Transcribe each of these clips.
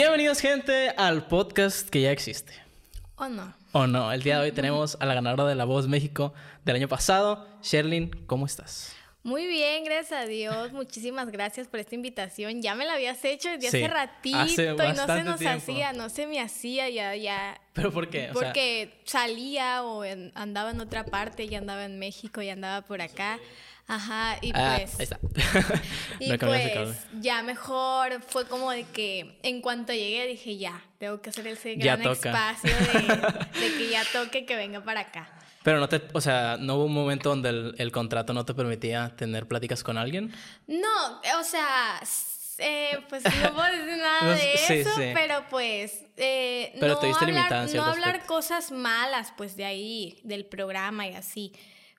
Bienvenidos, gente, al podcast que ya existe. ¿O no? O no, el día de hoy tenemos a la ganadora de La Voz México del año pasado, Sherlyn. ¿Cómo estás? Muy bien, gracias a Dios. Muchísimas gracias por esta invitación. Ya me la habías hecho desde Sí, hace ratito hace y no se nos tiempo. hacía, no se me hacía ya, ya. ¿Pero por qué? O sea, Porque salía o en- andaba en otra parte, ya andaba en México, ya andaba por acá. Ajá, y ah, pues. ahí está. Y No pues ya mejor fue como de que en cuanto llegué dije ya, tengo que hacer ese gran espacio de, de que ya toque que venga para acá. Pero no te, o sea, no hubo un momento donde el, el contrato no te permitía tener pláticas con alguien. No, o sea, eh, pues no puedo decir nada de eso, sí. pero pues eh, Pero no, te hablar, no hablar cosas malas pues de ahí, del programa y así.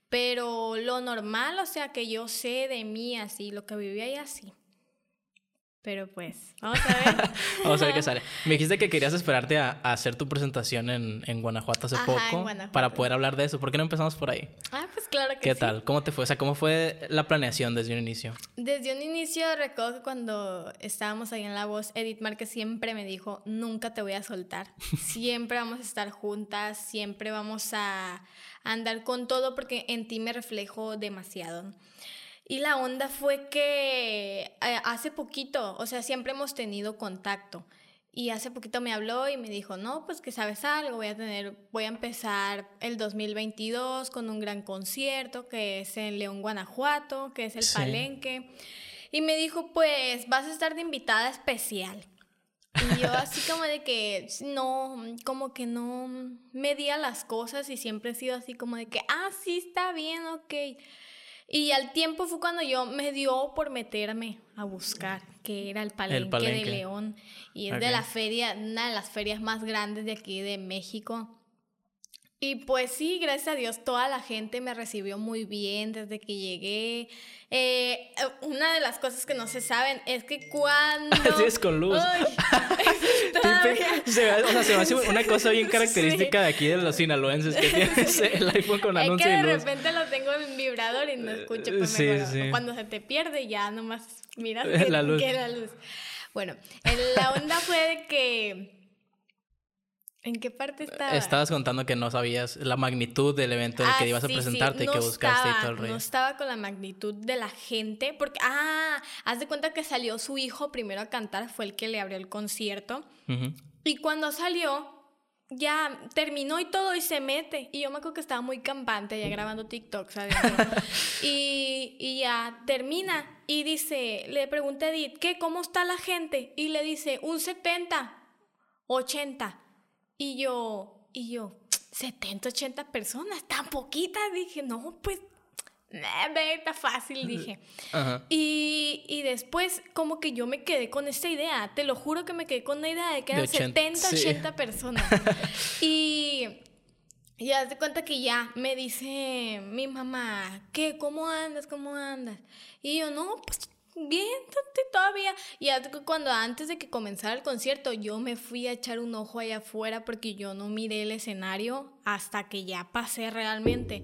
Pero lo normal, o sea, que yo sé de mí así, lo que viví ahí así. Pero pues, vamos a ver. Vamos a ver qué sale. Me dijiste que querías esperarte a, a hacer tu presentación en, en Guanajuato hace Ajá, en poco Guanajuato. para poder hablar de eso. ¿Por qué no empezamos por ahí? ah, pues claro que ¿Qué sí. tal? ¿Cómo te fue? O sea, ¿cómo fue la planeación desde un inicio? Desde un inicio recuerdo que cuando estábamos ahí en La Voz, Edith Márquez siempre me dijo, nunca te voy a soltar, siempre vamos a estar juntas, siempre vamos a andar con todo porque en ti me reflejo demasiado. Y la onda fue que eh, hace poquito, o sea, siempre hemos tenido contacto. Y hace poquito me habló y me dijo, no, pues que sabes algo, voy a tener, voy a empezar el 2022 con un gran concierto que es en León, Guanajuato, que es el Sí. Palenque. Y me dijo, pues vas a estar de invitada especial. Y yo así como de que no, como que no medía las cosas y siempre he sido así como de que, ah, sí, está bien, ok. Y al tiempo fue cuando yo me dio por meterme a buscar, que era el Palenque, Palenque. de León. Y es de la feria, una de las ferias más grandes de aquí de México. Y pues sí, gracias a Dios, toda la gente me recibió muy bien desde que llegué. Eh, una de las cosas que no se saben es que cuando... Así es con luz. Todavía. Se o sea, se me hace una cosa bien Sí. característica de aquí de los sinaloenses que tienes el iPhone con Es que anuncio de y luz. repente lo tengo en vibrador y no escucho pues Sí, mejor. sí. Cuando se te pierde ya nomás miras La que, luz. que la luz. Bueno, en la onda fue de que... ¿En qué parte estaba? Estabas contando que no sabías la magnitud del evento en el Ah, que ibas a sí, presentarte y que buscaste y todo el rollo. No estaba con la magnitud de la gente, porque, ah, haz de cuenta que salió su hijo primero a cantar, fue el que le abrió el concierto. Y cuando salió, ya terminó y todo y se mete. Y yo me acuerdo que estaba muy campante ya grabando TikToks adentro. y, y ya termina y dice, le pregunté a Edith, ¿qué? ¿Cómo está la gente? Y le dice, un 70, 80. Y yo, y yo, 70, 80 personas, tan poquitas. Dije, no, pues, está fácil, dije. Ajá. Y, y después como que yo me quedé con esta idea, te lo juro que me quedé con la idea de que De eran 80, 70, sí. 80 personas. y y haz de cuenta que ya me dice mi mamá, ¿qué? ¿Cómo andas? ¿Cómo andas? Y yo, no, pues bien, t- todavía. Y cuando antes de que comenzara el concierto, yo me fui a echar un ojo allá afuera porque yo no miré el escenario hasta que ya pasé realmente.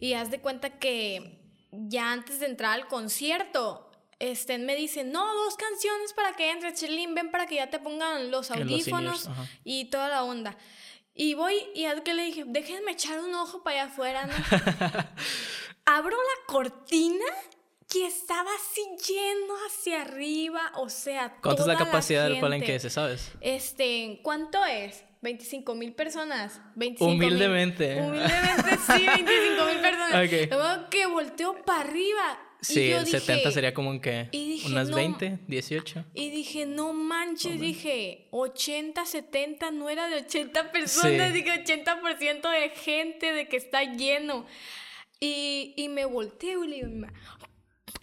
Y haz de cuenta que ya antes de entrar al concierto, este, me dicen, no, dos canciones para que entres, Chelín, ven para que ya te pongan los audífonos y toda la onda. Y voy y haz que le dije, déjenme echar un ojo para allá afuera, ¿no? Abro la cortina que estaba así lleno hacia arriba, o sea, ¿Cuánto es la toda capacidad del gente. palenque ese, sabes? Este, ¿cuánto es? 25 mil personas. 25 Humildemente. Humildemente, sí, 25 mil personas. Ok. Luego que volteo para arriba. y Sí, yo el dije- 70 sería como en que y unas no. 20, 18. Y dije, no manches, dije, 80, 70, no era de 80 personas, Sí. dije 80% de gente, de que está lleno. Y, y me volteo y le digo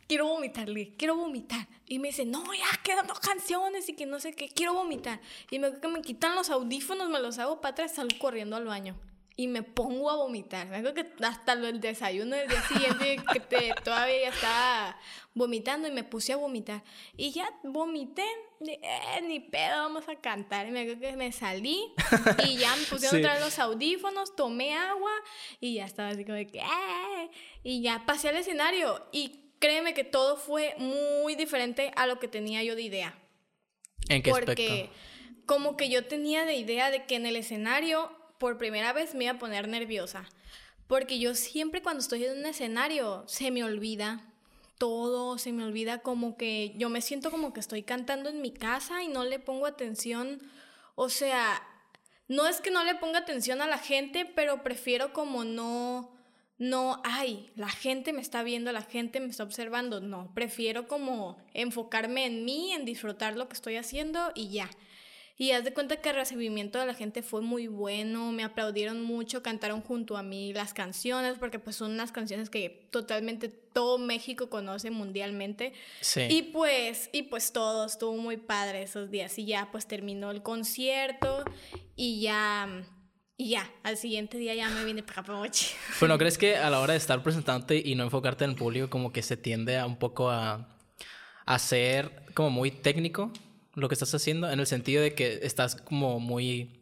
quiero vomitar, le dije, quiero vomitar. Y me dice, no, ya quedan dos canciones y que no sé qué, quiero vomitar. Y me, que me quitan los audífonos, me los hago para atrás, salgo corriendo al baño. Y me pongo a vomitar. Me que hasta el desayuno del día siguiente que te- todavía ya estaba vomitando y me puse a vomitar. Y ya vomité. "Eh, ni pedo, vamos a cantar. Y me acuerdo que me salí y ya me pusieron Sí. otra vez los audífonos, tomé agua y ya estaba así como de que... "Eh". Y ya pasé al escenario y créeme que todo fue muy diferente a lo que tenía yo de idea. ¿En qué porque aspecto? como que yo tenía de idea de que en el escenario por primera vez me iba a poner nerviosa. Porque yo siempre cuando estoy en un escenario se me olvida todo, se me olvida como que yo me siento como que estoy cantando en mi casa y no le pongo atención. O sea, no es que no le ponga atención a la gente, pero prefiero como no, no, ay, la gente me está viendo, la gente me está observando. No, prefiero como enfocarme en mí, en disfrutar lo que estoy haciendo y ya. Y haz de cuenta que el recibimiento de la gente fue muy bueno, me aplaudieron mucho, cantaron junto a mí las canciones, porque pues son unas canciones que totalmente todo México conoce mundialmente. Sí. Y pues, y pues todo, estuvo muy padre esos días. Y ya pues terminó el concierto y ya, y ya, al siguiente día ya me vine para Capamochi. Bueno, ¿crees que a la hora de estar presentándote y no enfocarte en el público, como que se tiende a un poco a, a ser como muy técnico? lo que estás haciendo, en el sentido de que estás como muy...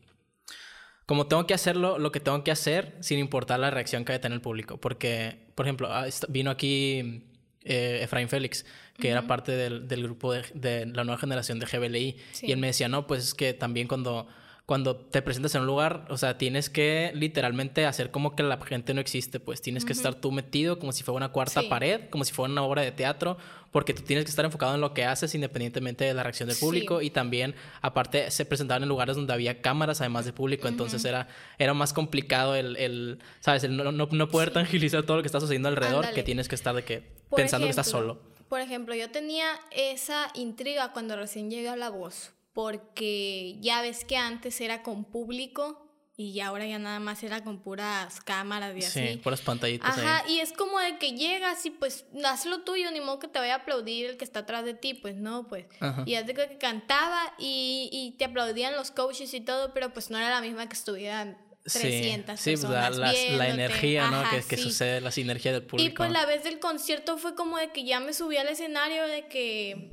Como tengo que hacerlo, lo que tengo que hacer, sin importar la reacción que haya tener el público. Porque, por ejemplo, ah, vino aquí eh, Efraín Félix, que era parte del, del grupo de, de, la nueva generación de GBLI, sí. y él me decía, no, pues es que también cuando cuando te presentas en un lugar, o sea, tienes que literalmente hacer como que la gente no existe, pues tienes uh -huh. que estar tú metido como si fuera una cuarta sí. pared, como si fuera una obra de teatro, porque tú tienes que estar enfocado en lo que haces independientemente de la reacción del público sí. y también, aparte, se presentaban en lugares donde había cámaras además de público, uh -huh. entonces era, era más complicado el, el ¿sabes? El no, no, no poder sí. tangibilizar todo lo que está sucediendo alrededor, Andale. que tienes que estar de que Por pensando ejemplo, que estás solo. Por ejemplo, yo tenía esa intriga cuando recién llegué a La Voz porque ya ves que antes era con público y ahora ya nada más era con puras cámaras y así. Sí, puras pantallitas Ajá, ahí. y es como de que llegas y pues haz lo tuyo, ni modo que te vaya a aplaudir el que está atrás de ti, pues no, pues. Ajá. Y haz de que cantaba y, y te aplaudían los coaches y todo, pero pues no era la misma que estuvieran 300 sí, personas sí, la, viéndote. la energía, ¿no? Ajá, que, que sí. sucede, la sinergia del público. Y pues la vez del concierto fue como de que ya me subí al escenario de que,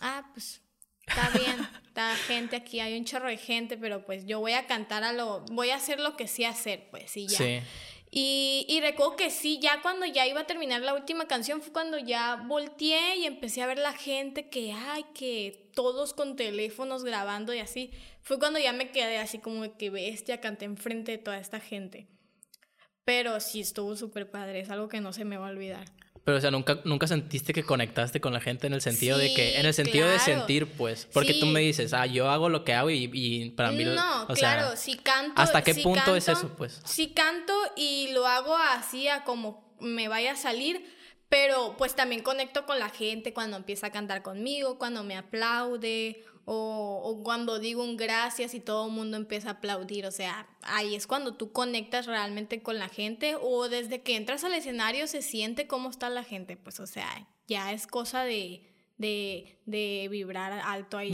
ah, pues está bien, está gente aquí, hay un chorro de gente, pero pues yo voy a cantar a lo, voy a hacer lo que sé hacer, pues, y ya. Sí. Y, y recuerdo que sí, ya cuando ya iba a terminar la última canción fue cuando ya volteé y empecé a ver la gente que, ay, que todos con teléfonos grabando y así. Fue cuando ya me quedé así como que bestia, canté enfrente de toda esta gente. Pero sí estuvo súper padre, es algo que no se me va a olvidar. Pero, o sea, nunca, nunca sentiste que conectaste con la gente en el sentido sí, de que, en el sentido claro. de sentir, pues. Porque sí. tú me dices, ah, yo hago lo que hago y, y para mí. No, o claro, sea, si canto. ¿Hasta qué si punto canto, es eso, pues? Si canto y lo hago así a como me vaya a salir, pero pues también conecto con la gente cuando empieza a cantar conmigo, cuando me aplaude o, o, cuando digo un gracias y todo el mundo empieza a aplaudir, o sea, ahí es cuando tú conectas realmente con la gente o desde que entras al escenario se siente cómo está la gente, pues o sea, ya es cosa de, de, de vibrar alto ahí.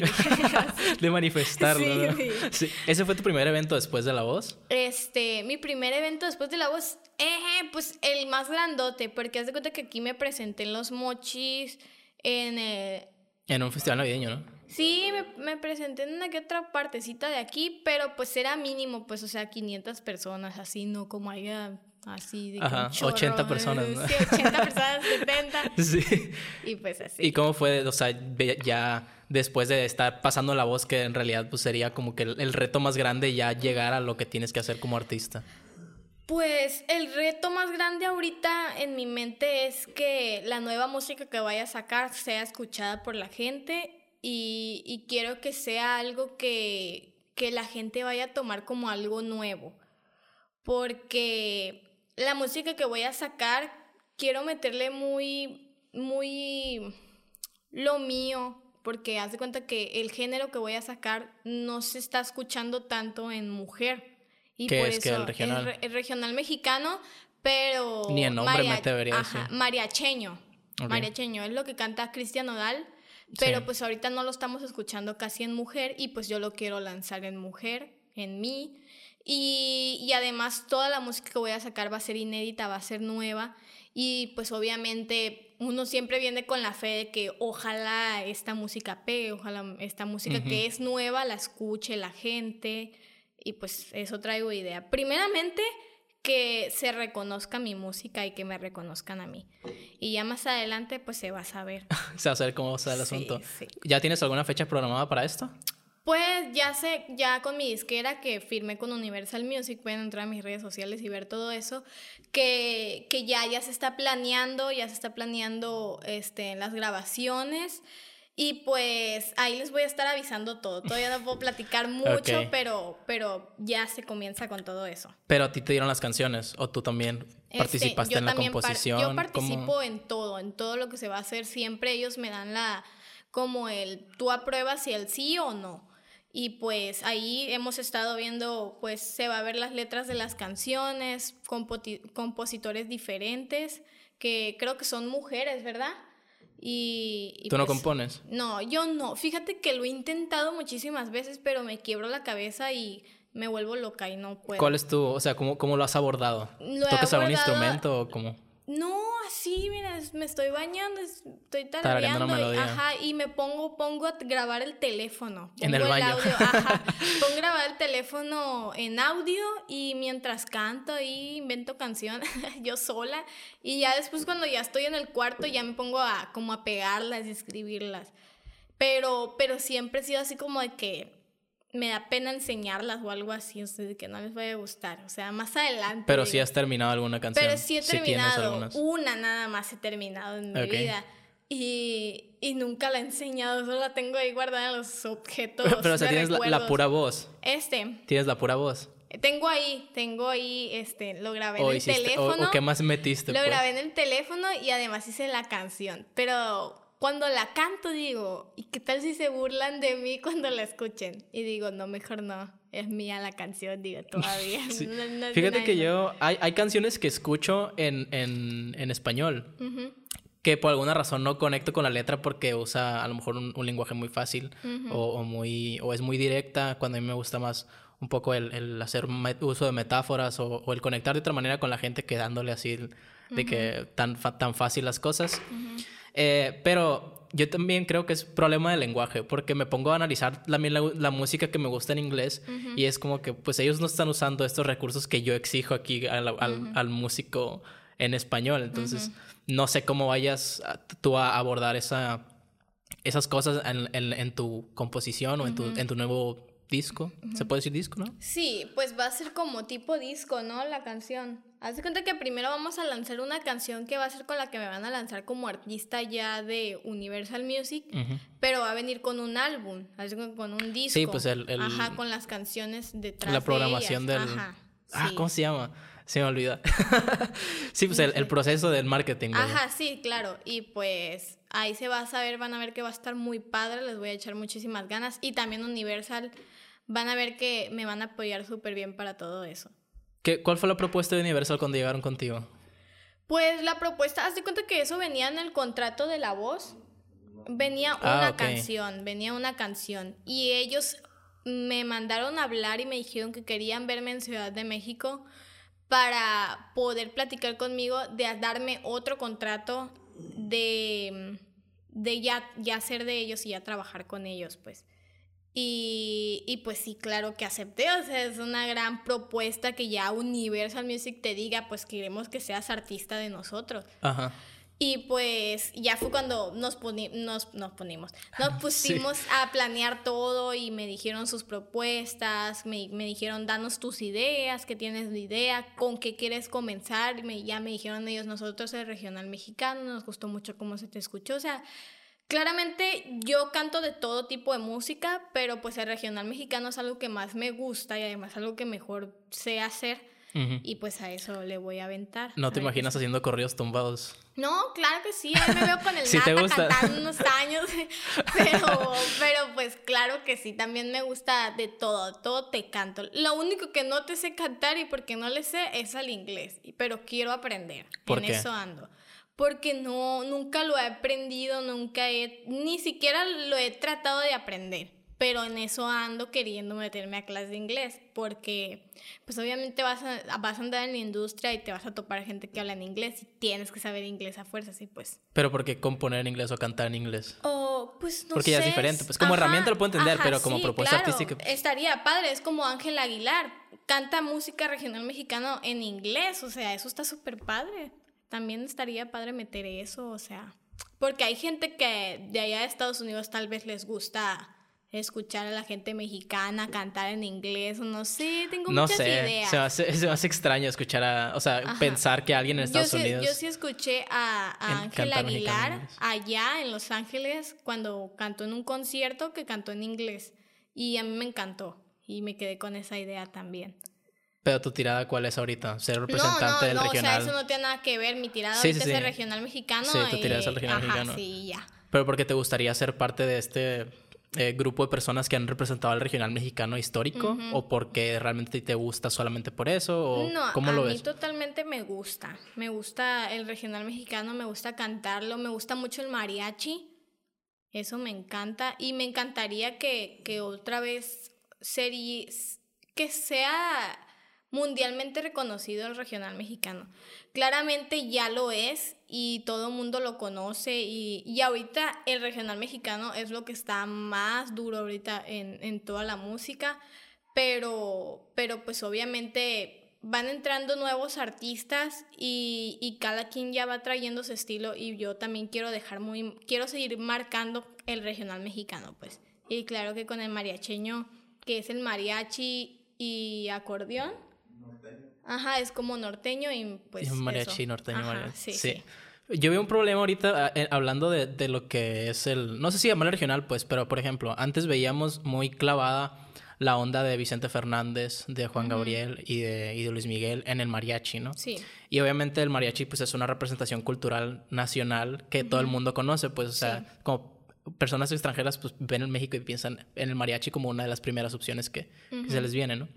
de manifestarlo. Sí, ¿no? sí. Sí. ¿Ese fue tu primer evento después de La Voz? Este, mi primer evento después de La Voz, eh, pues el más grandote, porque haz de cuenta que aquí me presenté en Los Mochis, en el... En un festival navideño, ¿no? Sí, me, me, presenté en una que otra partecita de aquí, pero pues era mínimo, pues, o sea, 500 personas, así, no como haya así de Ajá, chorro, 80 personas, ¿no? Sí, 80 personas, 70. Sí. Y pues así. ¿Y cómo fue, o sea, ya después de estar pasando la voz, que en realidad pues sería como que el, el reto más grande ya llegar a lo que tienes que hacer como artista? Pues el reto más grande ahorita en mi mente es que la nueva música que vaya a sacar sea escuchada por la gente y, y quiero que sea algo que, que la gente vaya a tomar como algo nuevo. Porque la música que voy a sacar, quiero meterle muy, muy lo mío. Porque haz de cuenta que el género que voy a sacar no se está escuchando tanto en mujer. Y ¿Qué por es eso que el regional? El, el, regional mexicano, pero. Ni en nombre maria, me debería ajá, decir. Mariacheño. Okay. Mariacheño es lo que canta Cristian Nodal. Pero Sí. pues ahorita no lo estamos escuchando casi en mujer y pues yo lo quiero lanzar en mujer, en mí. Y, y además toda la música que voy a sacar va a ser inédita, va a ser nueva. Y pues obviamente uno siempre viene con la fe de que ojalá esta música pegue, ojalá esta música que es nueva la escuche la gente. Y pues eso traigo idea. Primeramente que se reconozca mi música y que me reconozcan a mí. Y ya más adelante pues se va a saber. O sea, a saber cómo está el Sí, asunto. sí. ¿Ya tienes alguna fecha programada para esto? Pues ya sé, ya con mi disquera que firmé con Universal Music, pueden entrar a mis redes sociales y ver todo eso, que, que ya, ya se está planeando, ya se está planeando este, las grabaciones. Y pues ahí les voy a estar avisando todo. Todavía no puedo platicar mucho, Ok. pero, pero ya se comienza con todo eso. Pero a ti te dieron las canciones o tú también Este, participaste en la par- composición. yo ¿Cómo? participo en todo, en todo lo que se va a hacer. Siempre ellos me dan la, como el, tú apruebas si el sí o no. Y pues ahí hemos estado viendo, pues se va a ver las letras de las canciones, compositores diferentes, que creo que son mujeres, ¿verdad? Y, y ¿Tú no pues, compones? No, yo no. Fíjate que lo he intentado muchísimas veces, pero me quiebro la cabeza y me vuelvo loca y no puedo. ¿Cuál es tu, o sea, cómo, cómo lo has abordado? Lo ¿Tocas algún instrumento o cómo? No, así, mira, me estoy bañando, es- estoy Tarareando y, ajá, y me pongo, pongo a grabar el teléfono. En Pongo el baño. audio, ajá, pongo a grabar el teléfono en audio y mientras canto ahí invento canciones yo sola y ya después cuando ya estoy en el cuarto ya me pongo a como a pegarlas y escribirlas. Pero, pero siempre he sido así como de que me da pena enseñarlas o algo así, o sea, que no les vaya a gustar. O sea, más adelante. Pero sí has terminado alguna canción. Pero sí he terminado. una nada más he terminado en mi vida. Y, y nunca la he enseñado, solo la tengo ahí guardada en los objetos. Pero, o sea, tienes la, pura voz. Este, Tienes la pura voz. tengo ahí, tengo ahí, este, lo grabé en el hiciste, o, teléfono. o qué más metiste, Lo pues? grabé en el teléfono y además hice la canción. Pero cuando la canto digo, ¿y qué tal si se burlan de mí cuando la escuchen? Y digo, no, mejor no. Es mía la canción, digo, todavía. Sí. No- no Fíjate que yo, hay, hay canciones que escucho en, en, en español que por alguna razón no conecto con la letra porque usa a lo mejor un, un lenguaje muy fácil o, o muy, o es muy directa, cuando a mí me gusta más un poco el, el hacer uso de metáforas o, o el conectar de otra manera con la gente que dándole así de que tan, fa- tan fácil las cosas. Eh, pero yo también creo que es problema de lenguaje, porque me pongo a analizar también la, la música que me gusta en inglés y es como que pues ellos no están usando estos recursos que yo exijo aquí al, al- al músico en español, entonces no sé cómo vayas a- tú a abordar esa, esas cosas en, en- en tu composición o en tu, en tu nuevo disco. ¿Se puede decir disco, no? Sí, pues va a ser como tipo disco, ¿no? La canción. Haz de cuenta que primero vamos a lanzar una canción que va a ser con la que me van a lanzar como artista ya de Universal Music, pero va a venir con un álbum, de con un disco. Sí, pues el- el- Ajá, con las canciones detrás La de programación ellas. del... Ajá. Ah, sí. ¿cómo se llama? Se me olvida. sí, pues el, el proceso del marketing. Ajá, sí, claro. Y pues ahí se va a saber, van a ver que va a estar muy padre, les voy a echar muchísimas ganas. Y también Universal van a ver que me van a apoyar súper bien para todo eso. ¿Qué- ¿Cuál fue la propuesta de Universal cuando llegaron contigo? Pues la propuesta, haz de cuenta que eso venía en el contrato de la voz. Venía Ah, una canción, venía una canción. Y ellos me mandaron a hablar y me dijeron que querían verme en Ciudad de México para poder platicar conmigo de darme otro contrato de, de ya, ya ser de ellos y ya trabajar con ellos, pues. Y, y pues sí, claro que acepté, o sea, es una gran propuesta que ya Universal Music te diga, pues queremos que seas artista de nosotros. Ajá. Y pues ya fue cuando nos, poni- nos, nos ponimos, nos pusimos a planear todo y me dijeron sus propuestas, me, me dijeron, danos tus ideas, qué tienes de idea, con qué quieres comenzar. Y me, ya me dijeron ellos, nosotros el regional mexicano, nos gustó mucho cómo se te escuchó. O sea, claramente yo canto de todo tipo de música, pero pues el regional mexicano es algo que más me gusta y además algo que mejor sé hacer. Y pues a eso le voy a aventar. No te A imaginas haciendo corridos tumbados. no, claro que sí, ahí me veo con el Nata gusta. cantando unos años, pero, pero pues claro que sí, también me gusta de todo, todo te canto. Lo único que no te sé cantar y porque no le sé es al inglés, pero quiero aprender, ¿Por en qué? eso ando. Porque no, nunca lo he aprendido, nunca he, ni siquiera lo he tratado de aprender. Pero en eso ando queriendo meterme a clases de inglés, porque pues obviamente vas a, vas a andar en la industria y te vas a topar gente que habla en inglés y tienes que saber inglés a fuerzas y pues... Pero ¿por qué componer en inglés o cantar en inglés? O pues no Porque ya es sé, diferente, pues, como herramienta lo puedo entender, pero como propuesta claro, artística, pues. Estaría padre, es como Ángel Aguilar, canta música regional mexicano en inglés, o sea, eso está súper padre. También estaría padre meter eso, o sea, porque hay gente que de allá de Estados Unidos tal vez les gusta escuchar a la gente mexicana cantar en inglés, no sé, tengo No muchas sé, ideas. se hace, se hace extraño escuchar a, o sea, Ajá. pensar que alguien en Estados yo sí, Unidos... Yo sí escuché a, a en- Ángel cantar mexicano en Aguilar allá en Los Ángeles cuando cantó en un concierto que cantó en inglés. Y a mí me encantó. Y me quedé con esa idea también. Pero tu tirada, ¿cuál es ahorita? Ser No, representante no, del no, regional. o sea, eso no tiene nada que ver. Mi tirada Sí, sí, es sí. el regional mexicano. Sí, tu tirada es el regional ajá, mexicano. sí, ya. Pero porque te gustaría ser parte de este eh, grupo de personas que han representado al regional mexicano histórico o porque realmente te gusta solamente por eso o No, cómo a lo mí ves? totalmente me gusta. Me gusta el regional mexicano, me gusta cantarlo, me gusta mucho el mariachi. Eso me encanta. Y me encantaría que, que otra vez sería, que sea mundialmente reconocido el regional mexicano. Claramente ya lo es y todo el mundo lo conoce y, y ahorita el regional mexicano es lo que está más duro ahorita en, en toda la música, pero, pero pues obviamente van entrando nuevos artistas y, y cada quien ya va trayendo su estilo y yo también quiero dejar muy, quiero seguir marcando el regional mexicano pues. Y claro que con el mariacheño, que es el mariachi y acordeón. Ajá, es como norteño y pues. Y un mariachi eso. norteño, Ajá, mariachi. Sí, Sí. sí. Yo veo un problema ahorita ah, eh, hablando de, de lo que es el, no sé si llamarlo regional, pues, pero por ejemplo, antes veíamos muy clavada la onda de Vicente Fernández, de Juan Gabriel y de, y de Luis Miguel en el mariachi, ¿no? Sí. Y obviamente el mariachi pues es una representación cultural nacional que todo el mundo conoce, pues o sea, Sí. como personas extranjeras pues ven en México y piensan en el mariachi como una de las primeras opciones que, que se les viene, ¿no?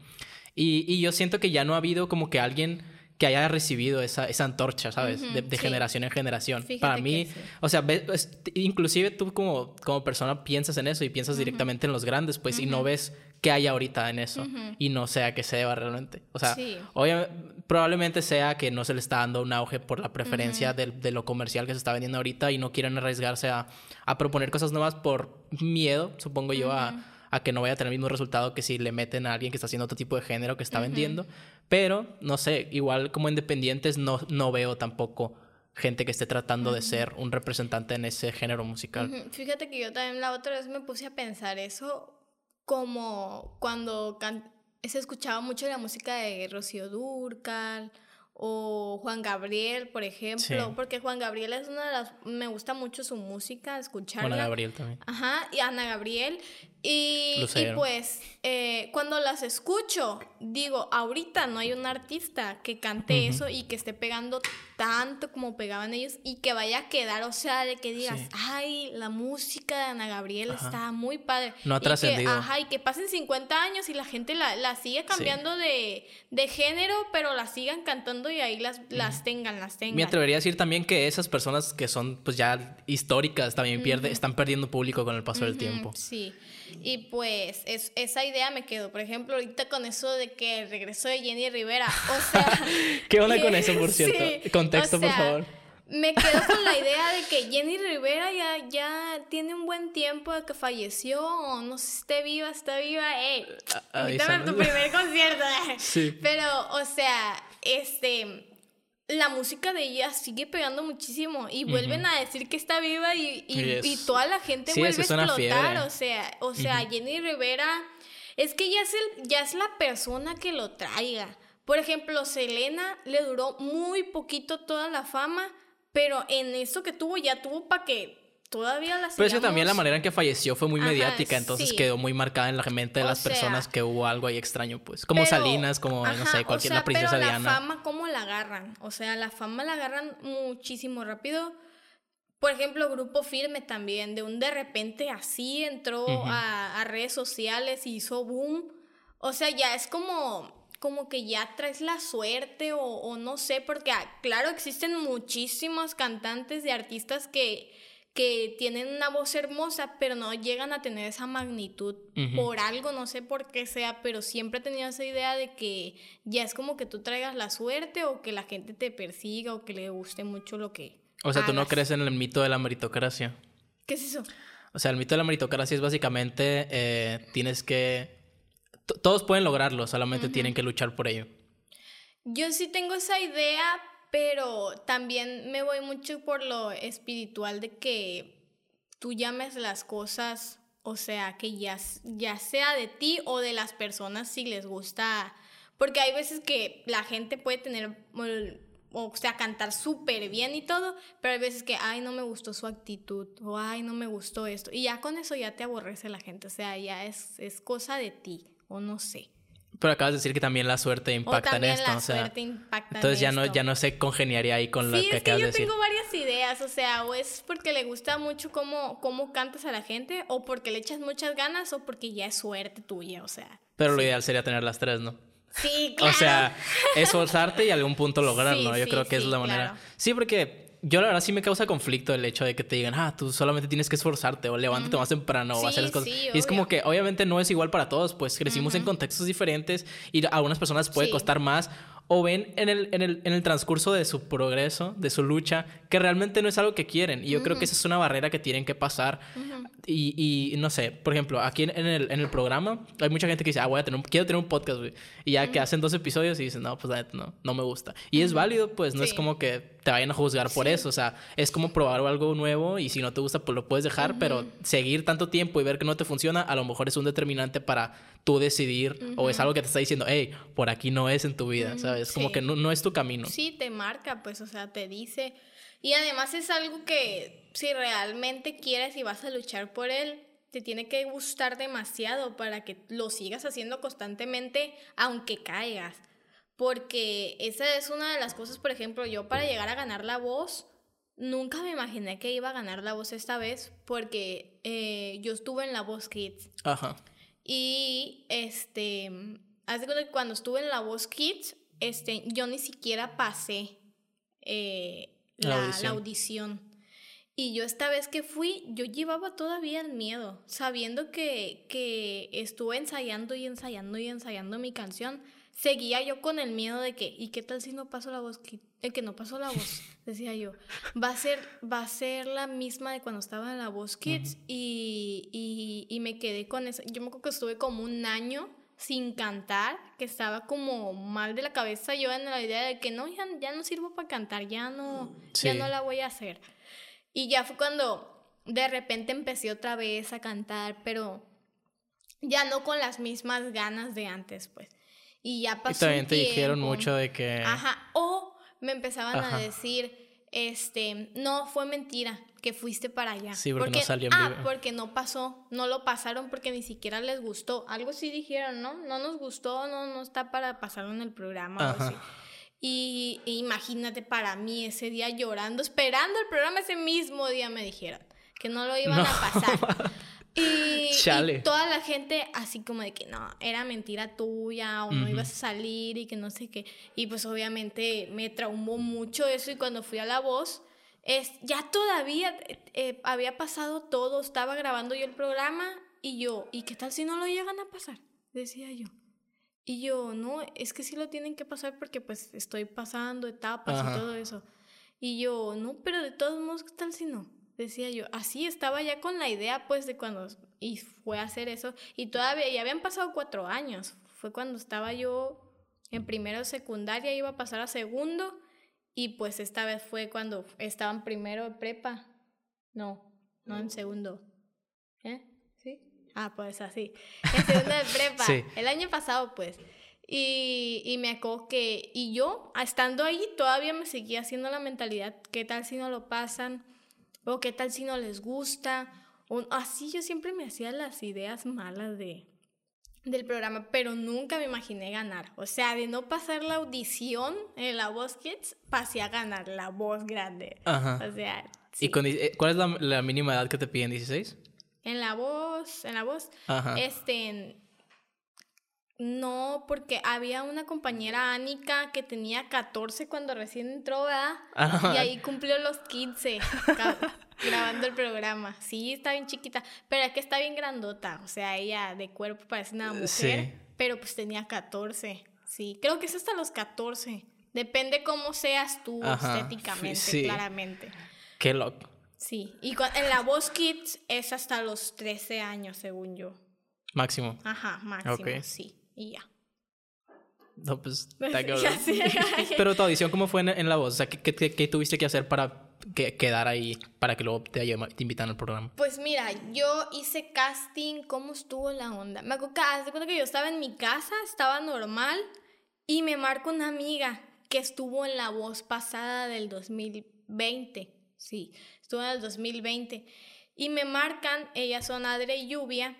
Y, y yo siento que ya no ha habido como que alguien que haya recibido esa, esa antorcha, ¿sabes? Ujú, de, de sí. generación en generación. Fíjate Para que mí, sí. o sea, ves- es- inclusive tú como, como persona piensas en eso y piensas directamente en los grandes, pues, y no ves qué hay ahorita en eso. Y no sé a qué se deba realmente. O sea, Sí. obvia- probablemente sea que no se le está dando un auge por la preferencia del- de, lo comercial que se está vendiendo ahorita y no quieren arriesgarse a, a proponer cosas nuevas por miedo, supongo yo, a, a que no vaya a tener el mismo resultado que si le meten a alguien que está haciendo otro tipo de género que está vendiendo. Pero, no sé, igual como independientes no, no veo tampoco gente que esté tratando de ser un representante en ese género musical. Ujú. Fíjate que yo también la otra vez me puse a pensar eso como cuando se escuchaba mucho la música de Rocío Dúrcal o Juan Gabriel, por ejemplo, Sí. porque Juan Gabriel es una de las me gusta mucho su música, escucharla. Bueno, Gabriel también. Ajá, y Ana Gabriel. Y, y pues eh, cuando las escucho, digo, ahorita no hay un artista que cante eso y que esté pegando tanto como pegaban ellos y que vaya a quedar, o sea, de que digas, Sí. ay, la música de Ana Gabriel Ajá. está muy padre. No ha Y que-. Ajá, y que pasen 50 años y la gente la, la sigue cambiando de, de género, pero la sigan cantando y ahí las, las tengan, las tengan. Me atrevería a decir también que esas personas que son pues ya históricas también pierde, están perdiendo público con el paso del tiempo. Sí. Y pues es, esa idea me quedó. Por ejemplo, ahorita con eso de que el regreso de Jenny Rivera. O sea. ¿Qué onda con eso, por cierto? Sí, Contexto, o por favor. Me quedo con la idea de que Jenny Rivera ya, ya tiene un buen tiempo de que falleció. O no sé si esté viva, está viva. ¡Ey! Invítame a tu primer concierto. Sí. Pero, o sea, este. La música de ella sigue pegando muchísimo y vuelven a decir que está viva y, y, toda la gente Sí, vuelve a explotar. fiebre. O sea, o sea, Jenny Rivera es que ya es, el, ya es la persona que lo traiga. Por ejemplo, Selena le duró muy poquito toda la fama, pero en eso que tuvo ya tuvo para que todavía la Pero es que también la manera en que falleció fue muy Ajá, mediática, entonces sí. quedó muy marcada en la mente de O las personas sea, que hubo algo ahí extraño, pues. Como Pero- Salinas, como, no ajá, sé, cualquier, o sea, la princesa pero Diana. La fama, ¿cómo la agarran? O sea, la fama la agarran muchísimo rápido. Por ejemplo, Grupo Firme también, de un de repente así entró Ujú. a, a redes sociales y hizo boom. O sea, ya es como, como que ya traes la suerte o, o no sé, porque ah, claro, existen muchísimos cantantes y artistas que, que tienen una voz hermosa, pero no llegan a tener esa magnitud por algo, no sé por qué sea, pero siempre he tenido esa idea de que ya es como que tú traigas la suerte o que la gente te persiga o que le guste mucho lo que... O sea, tú no crees en el mito de la meritocracia. ¿Qué es eso? O sea, el mito de la meritocracia es básicamente eh, tienes que... t- Todos pueden lograrlo, solamente tienen que luchar por ello. Yo sí tengo esa idea, pero también me voy mucho por lo espiritual de que tú llames las cosas O sea, que ya, ya sea de ti o de las personas si les gusta. Porque hay veces que la gente puede tener, o sea, cantar súper bien y todo, pero hay veces que, ay, no me gustó su actitud, o ay, no me gustó esto. Y ya con eso ya te aborrece la gente. O sea, ya es, es cosa de ti, o no sé. Pero acabas de decir que también la suerte impacta en esto, o sea. entonces ya no ya no se congeniaría ahí con lo que acabas de decir. yo tengo varias ideas, o sea, o es porque le gusta mucho cómo cómo cantas a la gente o porque le echas muchas ganas o porque ya es suerte tuya, o sea. Pero lo ideal sería tener las tres, ¿no? Sí, claro. O sea, esforzarte y algún punto lograrlo, yo creo que es la manera. Sí, porque yo la verdad sí me causa conflicto el hecho de que te digan, ah, tú solamente tienes que esforzarte o levántate más temprano o hacer las cosas. y es como que obviamente no es igual para todos, pues crecimos en contextos diferentes y a algunas personas puede costar más o ven en el, en, el, en el transcurso de su progreso, de su lucha, que realmente no es algo que quieren. Y yo creo que esa es una barrera que tienen que pasar. y, y, no sé, por ejemplo, aquí en, el, en el programa hay mucha gente que dice, ah, voy a tener un, quiero tener un podcast, güey. Y ya que hacen dos episodios y dicen, no, pues no, no me gusta. Y es válido, pues no es como que te vayan a juzgar por eso. O sea, es como probar algo nuevo y si no te gusta, pues lo puedes dejar, pero seguir tanto tiempo y ver que no te funciona, a lo mejor es un determinante para tú decidir o es algo que te está diciendo, hey, por aquí no es en tu vida, ¿sabes? Como que no, no es tu camino. Sí, te marca, pues, o sea, te dice. Y además es algo que si realmente quieres y vas a luchar por él, te tiene que gustar demasiado para que lo sigas haciendo constantemente, aunque caigas. Porque esa es una de las cosas, por ejemplo, yo para llegar a ganar la voz, nunca me imaginé que iba a ganar la voz esta vez, porque eh, yo estuve en la voz Kids. Ajá. Y este, hace que cuando estuve en la voz Kids, este, yo ni siquiera pasé eh, la, audición. Y yo esta vez que fui, yo llevaba todavía el miedo, sabiendo que, que estuve ensayando y ensayando y ensayando mi canción. Seguía yo con el miedo de que, ¿y qué tal si no paso la voz? El que no pasó la voz, decía yo. Va a ser, va a ser la misma de cuando estaba en la voz Kids y, y, y me quedé con eso. Yo me acuerdo que estuve como un año sin cantar, que estaba como mal de la cabeza yo en la idea de que no, ya, ya no sirvo para cantar, ya no, ya no la voy a hacer. Y ya fue cuando de repente empecé otra vez a cantar, pero ya no con las mismas ganas de antes, pues. Y ya pasó. Y también te dijeron mucho de que. Ajá. O me empezaban a decir este, no, fue mentira que fuiste para allá. Sí, porque, no salió Ah, porque no pasó, no lo pasaron porque ni siquiera les gustó. Algo sí dijeron, ¿no? No nos gustó, no, no está para pasarlo en el programa o así. Y, imagínate para mí ese día llorando, esperando el programa ese mismo día me dijeron que no lo iban a pasar. Y, toda la gente así como de que no, era mentira tuya o no ibas a salir y que no sé qué. Y pues obviamente me traumó mucho eso y cuando fui a la voz, es, ya todavía eh, había pasado todo, estaba grabando yo el programa y yo, ¿y qué tal si no lo llegan a pasar? Decía yo. Y yo, no, es que sí lo tienen que pasar porque pues estoy pasando etapas y todo eso. Y yo, no, pero de todos modos, ¿qué tal si no? Decía yo, así estaba ya con la idea pues de cuando y fue a hacer eso y todavía ya habían pasado cuatro años, fue cuando estaba yo en primero de secundaria, iba a pasar a segundo y pues esta vez fue cuando estaba en primero de prepa, no, no en segundo, ¿eh? ¿Sí? Ah, pues así, en segundo de prepa, el año pasado pues. Y, y, me acuerdo que, y yo, estando ahí, todavía me seguía haciendo la mentalidad, ¿qué tal si no lo pasan? O qué tal si no les gusta, o, así yo siempre me hacía las ideas malas de, del programa, pero nunca me imaginé ganar. O sea, de no pasar la audición en la voz Kids, pasé a ganar la voz grande. Ajá. O sea, ¿Y cuál es la, mínima edad que te piden? ¿16? En la voz, en la voz, Ajá. este, no, porque había una compañera Anika que tenía 14 cuando recién entró, ¿verdad? Y ahí cumplió los 15 grabando el programa. Sí, está bien chiquita, pero es que está bien grandota. O sea, ella de cuerpo parece una mujer, pero pues tenía 14. Sí, creo que es hasta los 14. Depende cómo seas tú estéticamente, claramente. Qué loco. Sí, y en la voz Kids es hasta los 13 años, según yo. Máximo. Ajá, máximo, sí y ya. No, pues, Pero tu audición, ¿cómo fue en, la voz? O sea, ¿qué, qué, tuviste que hacer para que, quedar ahí para que luego te, te invitan al programa? Pues mira, yo hice casting, ¿cómo estuvo la onda? Me acuerdo que, que yo estaba en mi casa, estaba normal, y me marca una amiga que estuvo en la voz pasada del 2020. Sí, estuvo en el 2020. Y me marcan, ellas son Adre y Lluvia.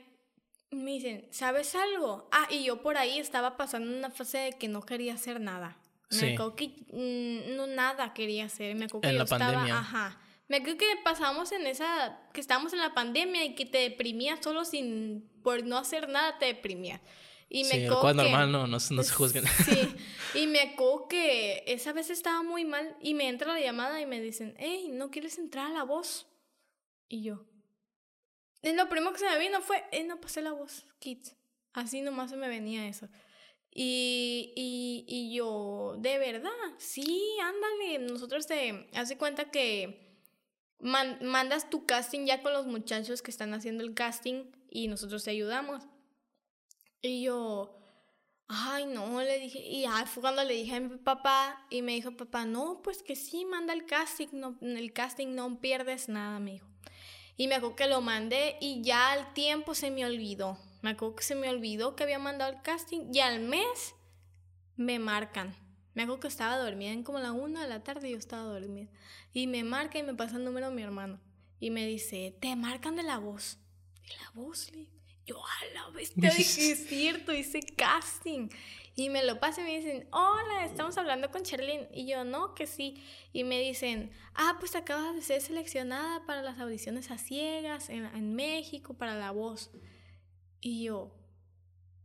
Me dicen, ¿sabes algo? Ah, y yo por ahí estaba pasando una fase de que no quería hacer nada. Me Sí. acuerdo que mm, no nada quería hacer. Me acuerdo que En yo la estaba, pandemia. ajá. Me acuerdo que pasamos en esa, que estábamos en la pandemia y que te deprimías solo sin, por no hacer nada te deprimías. Y me Sí, acuerdo normal, no, no, no se juzguen. Sí, y me acuerdo que esa vez estaba muy mal y me entra la llamada y me dicen, hey, ¿no quieres entrar a la voz? Y yo, lo primero que se me vino fue, eh, no pasé la voz, kids. Así nomás se me venía eso. Y, y, y yo, de verdad, sí, ándale. Nosotros te, hace cuenta que man- mandas tu casting ya con los muchachos que están haciendo el casting y nosotros te ayudamos. Y yo, ay, no, le dije, y ya fue cuando le dije a mi papá y me dijo, papá, no, pues que sí, manda el casting, no, el casting no pierdes nada, me dijo. Y me acuerdo que lo mandé y ya al tiempo se me olvidó. Me acuerdo que se me olvidó que había mandado el casting y al mes me marcan. Me acuerdo que estaba dormida en como la una de la tarde yo estaba dormida. Y me marca y me pasa el número de mi hermano. Y me dice, te marcan de la voz. ¿De la voz? Le. Yo a la bestia que es cierto, hice casting. Y me lo pasan y me dicen, hola, estamos hablando con Charlene. Y yo, no, que sí. Y me dicen, ah, pues acabas de ser seleccionada para las audiciones a ciegas en, en México para la voz. Y yo,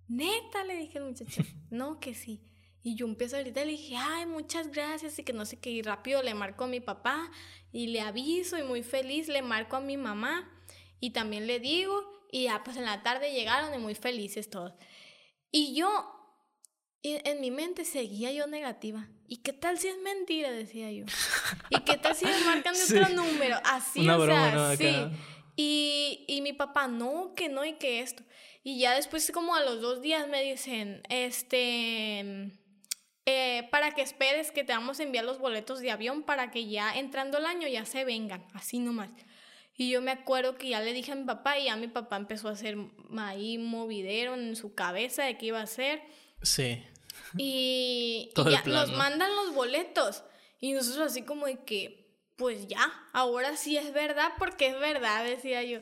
neta, le dije al muchacho, no, que sí. Y yo empiezo a gritar y le dije, ay, muchas gracias y que no sé qué. Y rápido le marco a mi papá y le aviso y muy feliz le marco a mi mamá y también le digo. Y ya pues en la tarde llegaron y muy felices todos. Y yo, en, mi mente seguía yo negativa. ¿Y qué tal si es mentira? Decía yo. ¿Y qué tal si me marcan de Sí. otro número? Así, Una o broma, sea, sí. Y, y mi papá, no, que no y que esto. Y ya después, como a los dos días, me dicen, este, eh, para que esperes que te vamos a enviar los boletos de avión para que ya entrando el año ya se vengan, así nomás. Y yo me acuerdo que ya le dije a mi papá y ya mi papá empezó a hacer ahí movidero en su cabeza de qué iba a hacer. Sí. Y, Todo ya plan, nos ¿no? mandan los boletos. Y nosotros así como de que, pues ya, ahora sí es verdad porque es verdad, decía yo.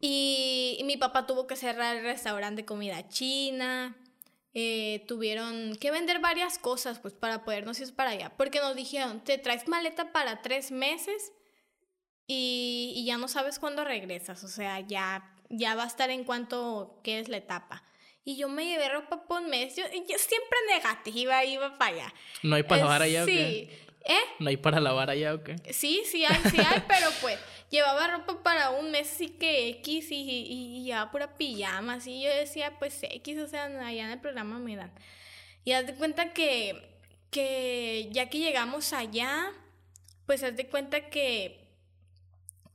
Y, y mi papá tuvo que cerrar el restaurante de comida china. eh, tuvieron que vender varias cosas pues para podernos ir para allá. Porque nos dijeron, te traes maleta para tres meses y, y ya no sabes cuándo regresas. O sea, ya, ya va a estar en cuanto quedes la etapa. Y yo me llevé ropa por un mes. Yo, yo siempre negativa, iba para allá. ¿No hay para Eh, lavar allá o Sí. qué? ¿Eh? ¿No hay para lavar allá o qué? Sí, sí hay, sí hay, pero pues llevaba ropa para un mes así que X y, y, y llevaba pura pijama, así yo decía pues X, o sea, allá en el programa me dan. Y haz de cuenta que, que ya que llegamos allá, pues haz de cuenta que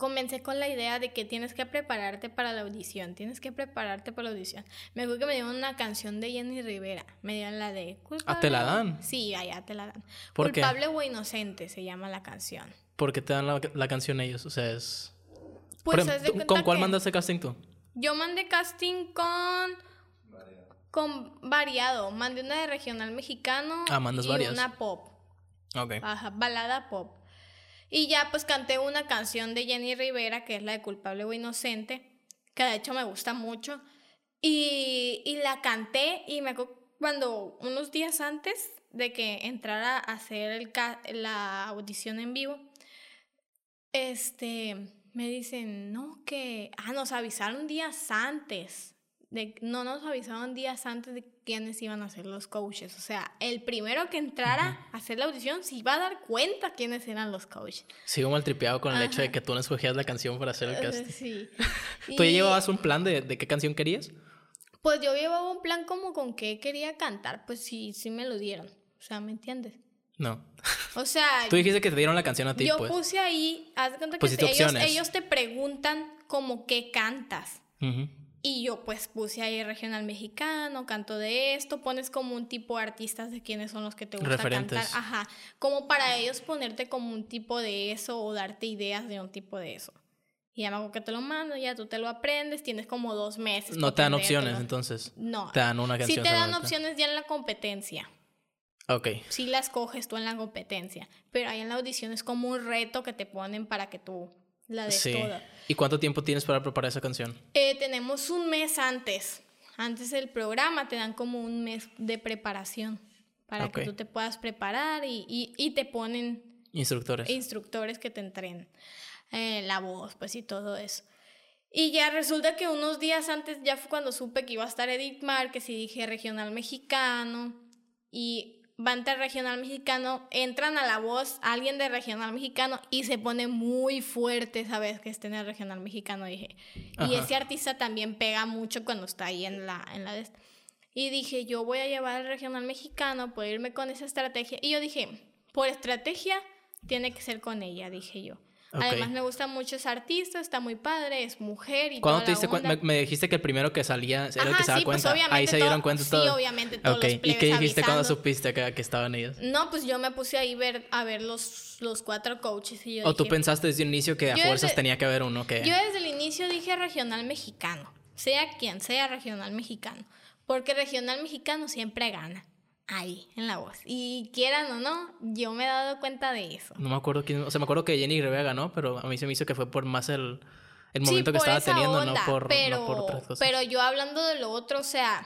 comencé con la idea de que tienes que prepararte para la audición, tienes que prepararte para la audición. Me acuerdo que me dieron una canción de Jenny Rivera, me dieron la de... Ah, ¿te la dan? Sí, allá te la dan. ¿Por qué? Culpable o inocente se llama la canción. ¿Por qué te dan la, la canción ellos? O sea, es... Pues ejemplo, de ¿tú- cuenta ¿Con cuál que mandaste casting tú? Yo mandé casting con. Con variado. Mandé una de regional mexicano. Ah, mandas y varias. una pop. Ok. Ajá, balada pop. Y ya pues canté una canción de Jenny Rivera, que es la de Culpable o Inocente, que de hecho me gusta mucho. Y, y la canté y me cuando unos días antes de que entrara a hacer el la audición en vivo, este, me dicen, no, que, ah, nos avisaron días antes. De, no nos avisaron días antes de quiénes iban a ser los coaches. O sea, el primero que entrara a hacer la audición se iba a dar cuenta quiénes eran los coaches. Sigo mal tripeado con el hecho de que tú no escogías la canción para hacer el casting. Sí. ¿Tú ya Y, llevabas un plan de, de qué canción querías? Pues yo llevaba un plan como con qué quería cantar. Pues sí, sí me lo dieron. O sea, ¿me entiendes? No. O sea, Tú dijiste que te dieron la canción a ti, yo pues. puse ahí, haz de cuenta que ellos, te preguntan como qué cantas. Ujú. Y yo pues puse ahí regional mexicano, canto de esto, pones como un tipo de artistas de quiénes son los que te gusta Referentes. cantar. Ajá, como para ellos ponerte como un tipo de eso o darte ideas de un tipo de eso. Y ya me acuerdo que te lo mando, ya tú te lo aprendes, tienes como dos meses. No te dan opciones, entonces. No. Te dan una Sí canción. te dan opciones ya en la competencia. Ok. Sí las coges tú en la competencia. Pero ahí en la audición es como un reto que te ponen para que tú la des Sí. toda. ¿Y cuánto tiempo tienes para preparar esa canción? Eh, tenemos un mes antes. Antes del programa te dan como un mes de preparación para Ok. que tú te puedas preparar y, y- y te ponen Instructores. instructores que te entrenen eh, la voz, pues y todo eso. Y ya resulta que unos días antes ya fue cuando supe que iba a estar Edith Márquez y dije regional mexicano y va a entrar regional mexicano, entran a la voz alguien de regional mexicano y se pone muy fuerte, ¿sabes? Que esté en el regional mexicano, dije. Y ese artista también pega mucho cuando está ahí en la, en la de esta. Y dije, yo voy a llevar al regional mexicano, puedo irme con esa estrategia. Y yo dije, por estrategia, tiene que ser con ella, dije yo. Ok. Además, me gusta mucho esa artista, está muy padre, es mujer y ¿Cuándo te diste cuenta? Me, me dijiste que el primero que salía era el Ajá, que se da sí, pues, cuenta. Ahí obviamente se dieron todo- cuenta sí, todo. obviamente todos Ok. los ¿Y qué dijiste cuando avisando. supiste que, que estaban ellos? No, pues yo me puse ahí ver, a ver los, los cuatro coaches y yo ¿O tú dije, pensaste desde un inicio que a fuerzas desde- tenía que haber uno que... Yo desde el inicio dije regional mexicano, sea quien sea regional mexicano, porque regional mexicano siempre gana, ahí, en la voz. Y quieran o no, yo me he dado cuenta de eso. No me acuerdo quién... O sea, me acuerdo que Jenny Rivera ganó, pero a mí se me hizo que fue por más el, el Sí, momento que estaba teniendo, onda, no, por, pero, no por otras cosas. Pero yo hablando de lo otro, o sea...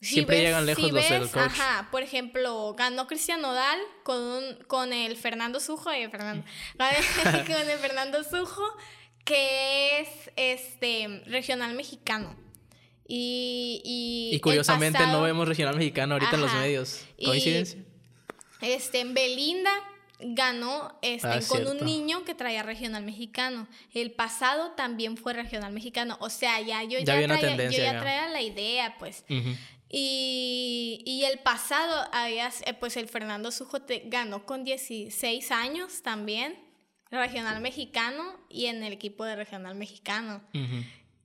si Siempre ves- llegan lejos si los del ves, coach. Ajá, por ejemplo, ganó Cristian Nodal con, un- con el Fernando Sujo, eh, Fernando, con el Fernando Sujo, que es este regional mexicano. Y, y, Y curiosamente no vemos regional mexicano ahorita en los medios. Y- ¿Coincidencia? Este, Belinda ganó este, Ah, con cierto. un niño que traía regional mexicano. El pasado también fue regional mexicano. O sea, ya yo Ya traía, yo ya ya. traía la idea, pues. Y, y el pasado, había, eh, pues el Fernando Sujo te- ganó con 16 años también, regional mexicano, y en el equipo de regional mexicano.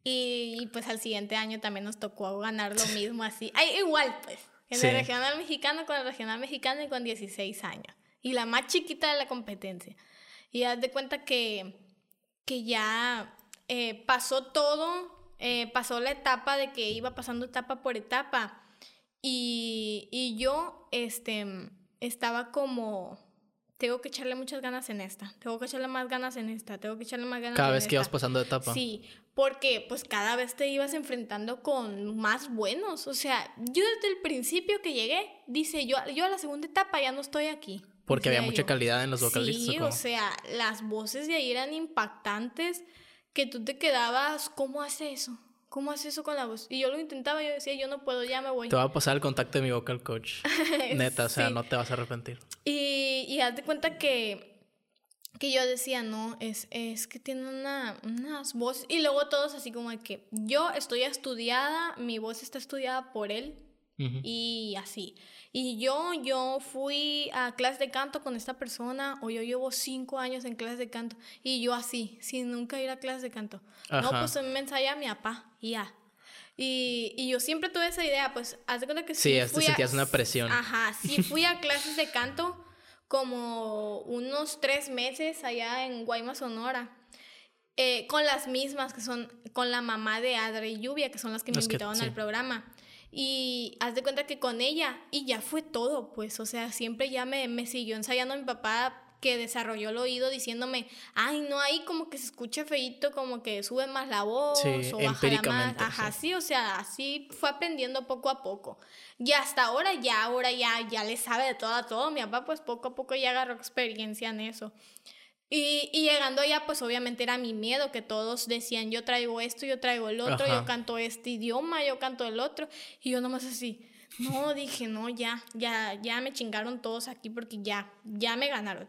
Y, y, pues al siguiente año también nos tocó ganar lo mismo así. Ay, igual, pues. En Sí. el regional mexicano con el regional mexicano y con 16 años. Y la más chiquita de la competencia. Y haz de cuenta que, que ya eh, pasó todo, eh, pasó la etapa de que iba pasando etapa por etapa. Y, y yo este, estaba como, tengo que echarle muchas ganas en esta, tengo que echarle más ganas en esta, tengo que echarle más ganas Cada en vez que ibas esta. pasando de etapa. Sí, porque pues cada vez te ibas enfrentando con más buenos. O sea, yo desde el principio que llegué, dice yo, yo a la segunda etapa ya no estoy aquí. Porque había mucha yo. calidad en los vocalistas. ¿o Sí, cómo? o sea, las voces de ahí eran impactantes que tú te quedabas, ¿cómo hace eso? ¿Cómo hace eso con la voz? Y yo lo intentaba, yo decía, yo no puedo, ya me voy. Te va a pasar el contacto de mi vocal coach. Neta, o sea, Sí. no te vas a arrepentir. Y, y haz de cuenta que, que yo decía, no, es, es que tiene una, unas voces. Y luego todos así como de que yo estoy estudiada, mi voz está estudiada por él Ujú. y así. Y yo, yo fui a clase de canto con esta persona, o yo llevo cinco años en clase de canto, y yo así, sin nunca ir a clase de canto. No, Ajá. pues a mí me ensaya mi papá, y ya. Y, y yo siempre tuve esa idea, pues, haz de cuenta que Sí, hasta fui a- sentías una presión. Ajá, sí fui a clases de canto como unos tres meses allá en Guaymas, Sonora. eh, con las mismas que son con la mamá de Adre y Lluvia, que son las que me que- invitaron sí. al programa. Y haz de cuenta que con ella, y ya fue todo, pues, o sea, siempre ya me, me siguió ensayando mi papá que desarrolló el oído diciéndome, ay, no, ahí como que se escucha feíto, como que sube más la voz Sí, o baja más. Ajá, sí. sí, o sea, así fue aprendiendo poco a poco. Y hasta ahora ya, ahora ya, ya le sabe de todo a todo. Mi papá pues poco a poco ya agarró experiencia en eso. Y, y llegando allá, pues obviamente era mi miedo, que todos decían, yo traigo esto, yo traigo el otro, Ajá. yo canto este idioma, yo canto el otro. Y yo nomás así, no, dije, no, ya, ya, ya me chingaron todos aquí porque ya, ya me ganaron.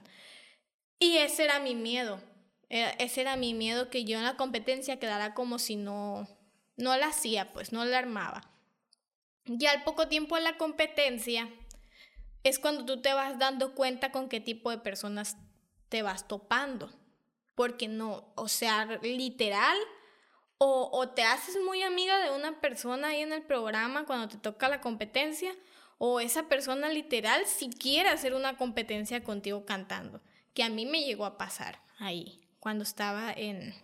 Y ese era mi miedo. Era- ese era mi miedo que yo en la competencia quedara como si no, no la hacía, pues no la armaba. Ya al poco tiempo de la competencia es cuando tú te vas dando cuenta con qué tipo de personas te vas topando. Porque no, o sea, literal, o, o te haces muy amiga de una persona ahí en el programa cuando te toca la competencia, o esa persona literal si quiere hacer una competencia contigo cantando, que a mí me llegó a pasar ahí, cuando estaba en,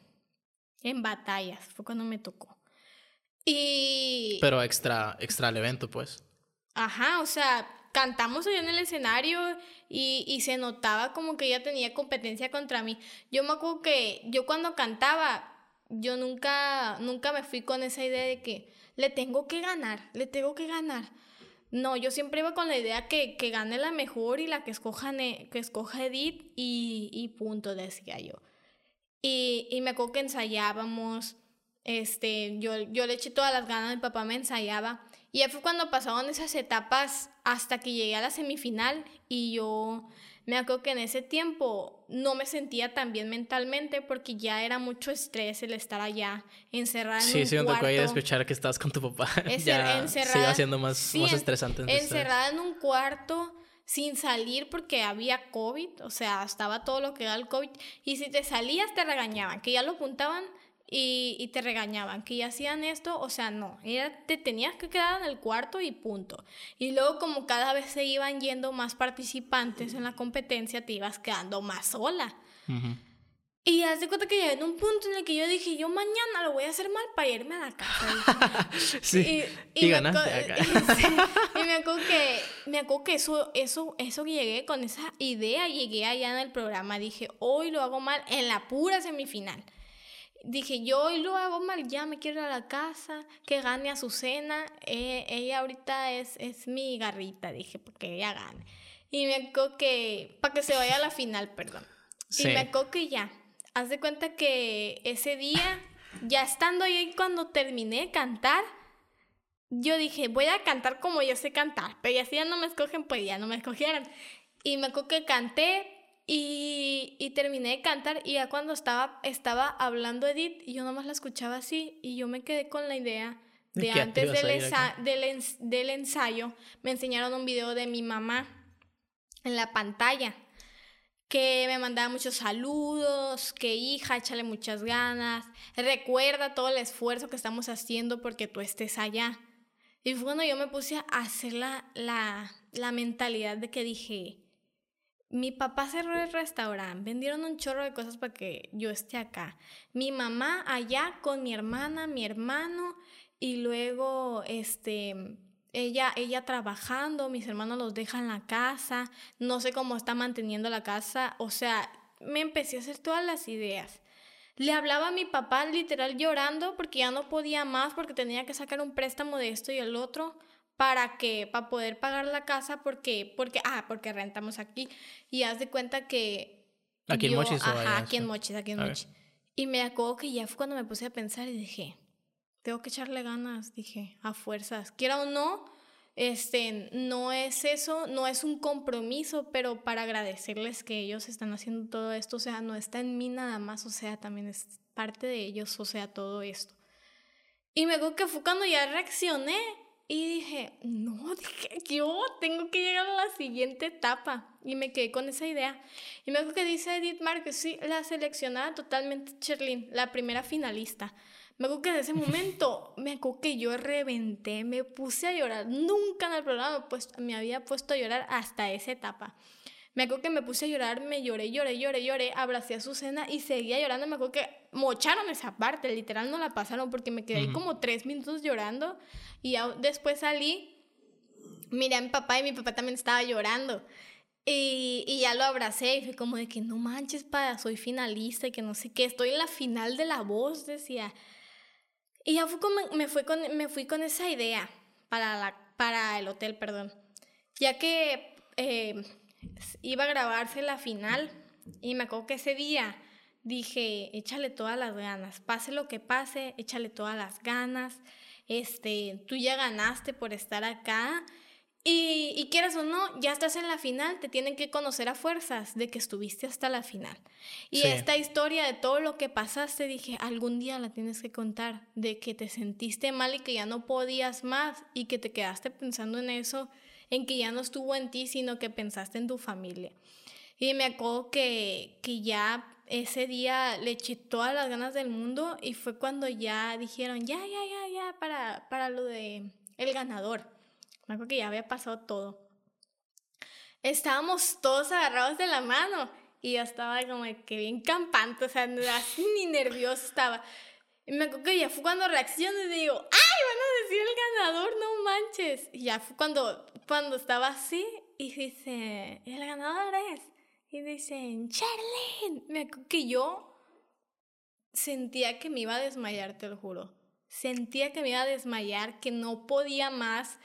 en batallas, fue cuando me tocó. Y... Pero extra, extra el evento, pues. Ajá, o sea, cantamos allá en el escenario y, y, se notaba como que ella tenía competencia contra mí. Yo me acuerdo que yo cuando cantaba, yo nunca, nunca me fui con esa idea de que le tengo que ganar, le tengo que ganar. No, yo siempre iba con la idea que, que gane la mejor y la que escoja, que escoja Edith y, y punto, decía yo. Y, y me acuerdo que ensayábamos, este, yo, yo le eché todas las ganas, mi papá me ensayaba. Y ya fue cuando pasaron esas etapas hasta que llegué a la semifinal y yo me acuerdo que en ese tiempo no me sentía tan bien mentalmente porque ya era mucho estrés el estar allá encerrada en sí, un sí, me cuarto. tocó escuchar que estabas con tu papá. Encer- ya encerrada- se iba haciendo más, sí, estresante. encerrada en un cuarto sin salir porque había COVID, o sea, estaba todo lo que era el COVID, y si te salías te regañaban, que ya lo apuntaban y, y te regañaban, que ya hacían esto, o sea, no, era, te tenías que quedar en el cuarto y punto. Y luego como cada vez se iban yendo más participantes en la competencia, te ibas quedando más sola. Y haz de cuenta que llegué en un punto en el que yo dije, yo mañana lo voy a hacer mal para irme a la casa. Sí, y, ganaste acá. sí, y me acuerdo que, me acuerdo que eso, eso, eso que llegué con esa idea, llegué allá en el programa, dije, hoy lo hago mal en la pura semifinal. Dije, yo hoy lo hago mal, ya me quiero ir a la casa, que gane Azucena, eh, ella ahorita es, es mi garrita, dije, porque ella gane. Y me acuerdo que, para que se vaya a la final, perdón. Sí. Y me acuerdo que ya, haz de cuenta que ese día, ya estando ahí cuando terminé de cantar, yo dije, voy a cantar como yo sé cantar, pero ya si ya no me escogen, pues ya no me escogieron. Y me acuerdo que canté y, y terminé de cantar y ya cuando estaba, estaba hablando Edith y yo nomás la escuchaba así y yo me quedé con la idea ¿De antes ensa- ens- del ensayo, me enseñaron un video de mi mamá en la pantalla que me mandaba muchos saludos, que hija, échale muchas ganas, recuerda todo el esfuerzo que estamos haciendo porque tú estés allá. Y fue cuando yo me puse a hacer la, la, la mentalidad de que dije, mi papá cerró el restaurante, vendieron un chorro de cosas para que yo esté acá. Mi mamá allá con mi hermana, mi hermano, y luego este ella ella trabajando, mis hermanos los dejan la casa, no sé cómo está manteniendo la casa, o sea, me empecé a hacer todas las ideas. Le hablaba a mi papá literal llorando porque ya no podía más porque tenía que sacar un préstamo de esto y el otro para que para poder pagar la casa porque porque ah, porque rentamos aquí y haz de cuenta que ¿Aquí en yo- Mochis o Ajá, allá? aquí en Mochis, aquí en. Mochis. Y me acuerdo que ya fue cuando me puse a pensar y dije, tengo que echarle ganas, dije, a fuerzas. Quiera o no, este, no es eso, no es un compromiso, pero para agradecerles que ellos están haciendo todo esto, o sea, no está en mí nada más, o sea, también es parte de ellos, o sea, todo esto. Y me acuerdo que fue cuando ya reaccioné y dije, no, dije, yo tengo que llegar a la siguiente etapa. Y me quedé con esa idea. Y me acuerdo que dice Edith Márquez, sí, la seleccionada totalmente Cherlin, la primera finalista. Me acuerdo que en ese momento, me acuerdo que yo reventé, me puse a llorar. Nunca en el programa me, puesto- me había puesto a llorar hasta esa etapa. Me acuerdo que me puse a llorar, me lloré, lloré, lloré, lloré, abracé a Susana y seguía llorando. Me acuerdo que mocharon esa parte, literal no la pasaron porque me quedé ahí Ujú. como tres minutos llorando y ya después salí, miré a mi papá y mi papá también estaba llorando. Y, y ya lo abracé y fue como de que no manches, pa, soy finalista y que no sé qué, estoy en la final de la voz, decía. Y ya fue como, me, fue con, me fui con esa idea para, la, para el hotel, perdón. Ya que eh, iba a grabarse la final y me acuerdo que ese día dije, échale todas las ganas, pase lo que pase, échale todas las ganas, este, tú ya ganaste por estar acá y, y quieras o no, ya estás en la final, te tienen que conocer a fuerzas de que estuviste hasta la final. Y Sí. esta historia de todo lo que pasaste, dije, algún día la tienes que contar, de que te sentiste mal y que ya no podías más y que te quedaste pensando en eso, en que ya no estuvo en ti, sino que pensaste en tu familia. Y me acuerdo que, que ya ese día le eché todas las ganas del mundo y fue cuando ya dijeron, ya, ya, ya, ya, para, para lo de el ganador. Me acuerdo que ya había pasado todo. Estábamos todos agarrados de la mano y yo estaba como que bien campante, o sea, así ni nervioso estaba. Y me acuerdo que ya fue cuando reacciono y digo, ¡ay, van el ganador, no manches! Y ya fue cuando, cuando estaba así y dice, el ganador es. Y dicen, Charlene. Me que yo sentía que me iba a desmayar, te lo juro. Sentía que me iba a desmayar, que no podía más.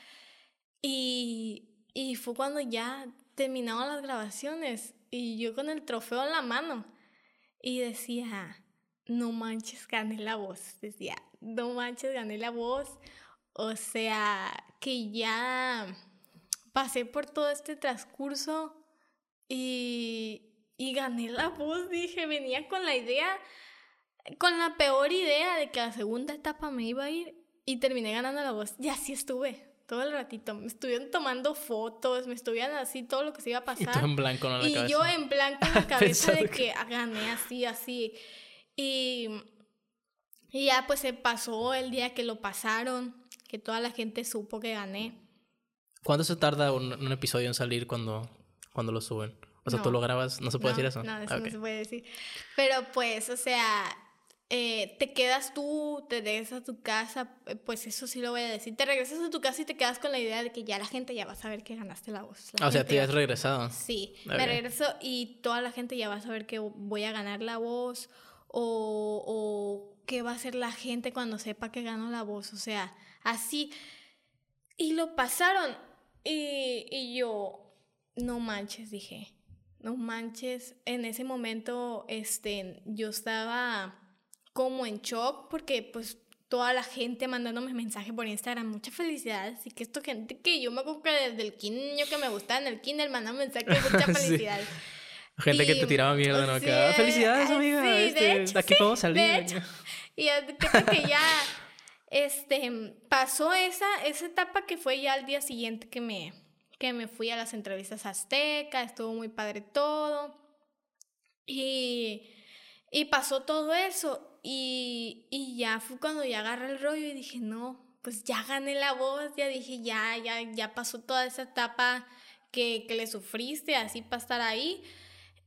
Y, y fue cuando ya terminaron las grabaciones y yo con el trofeo en la mano. Y decía, no manches, gané la voz. Decía, no manches, gané la voz. O sea, que ya pasé por todo este transcurso y, y gané la voz. Dije, venía con la idea, con la peor idea de que la segunda etapa me iba a ir y terminé ganando la voz. Y así estuve todo el ratito. Me estuvieron tomando fotos, me estuvieron así todo lo que se iba a pasar. Y tú en blanco en la y cabeza. yo en blanco en la cabeza de que gané así, así. Y, y ya pues se pasó el día que lo pasaron, que toda la gente supo que gané. ¿Cuánto se tarda un, un episodio en salir cuando, cuando lo suben? O sea, tú lo grabas, ¿no se puede no, decir eso? No, eso Ah, no ok. se puede decir. Pero pues, o sea, eh, te quedas tú, te regresas a tu casa, eh, pues eso sí lo voy a decir. Te regresas a tu casa y te quedas con la idea de que ya la gente ya va a saber que ganaste la voz. La Ah, o sea, te ya has regresado. Sí, me regreso y toda la gente ya va a saber que voy a ganar la voz o, o qué va a hacer la gente cuando sepa que gano la voz. O sea, así. Y lo pasaron y, y yo, no manches, dije, no manches. En ese momento, este, yo estaba como en shock porque pues toda la gente mandándome mensaje por Instagram, muchas felicidades. Y que esto gente que yo me acuerdo que desde el kinder que me gustaba en el kinder mandaba mensajes, muchas Sí. felicidades. Gente que te tiraba mierda, ¿no? sí, Que, "Ah, felicidades, ah, amiga. sí, de este, hecho, de aquí sí, podemos salir. de hecho. Y que ya este, pasó esa, esa etapa que fue ya al día siguiente que me, que me fui a las entrevistas Azteca, estuvo muy padre todo. Y, y pasó todo eso. Y, y ya fue cuando ya agarré el rollo y dije, no, pues ya gané la voz, ya dije, ya, ya, ya pasó toda esa etapa que, que le sufriste así para estar ahí.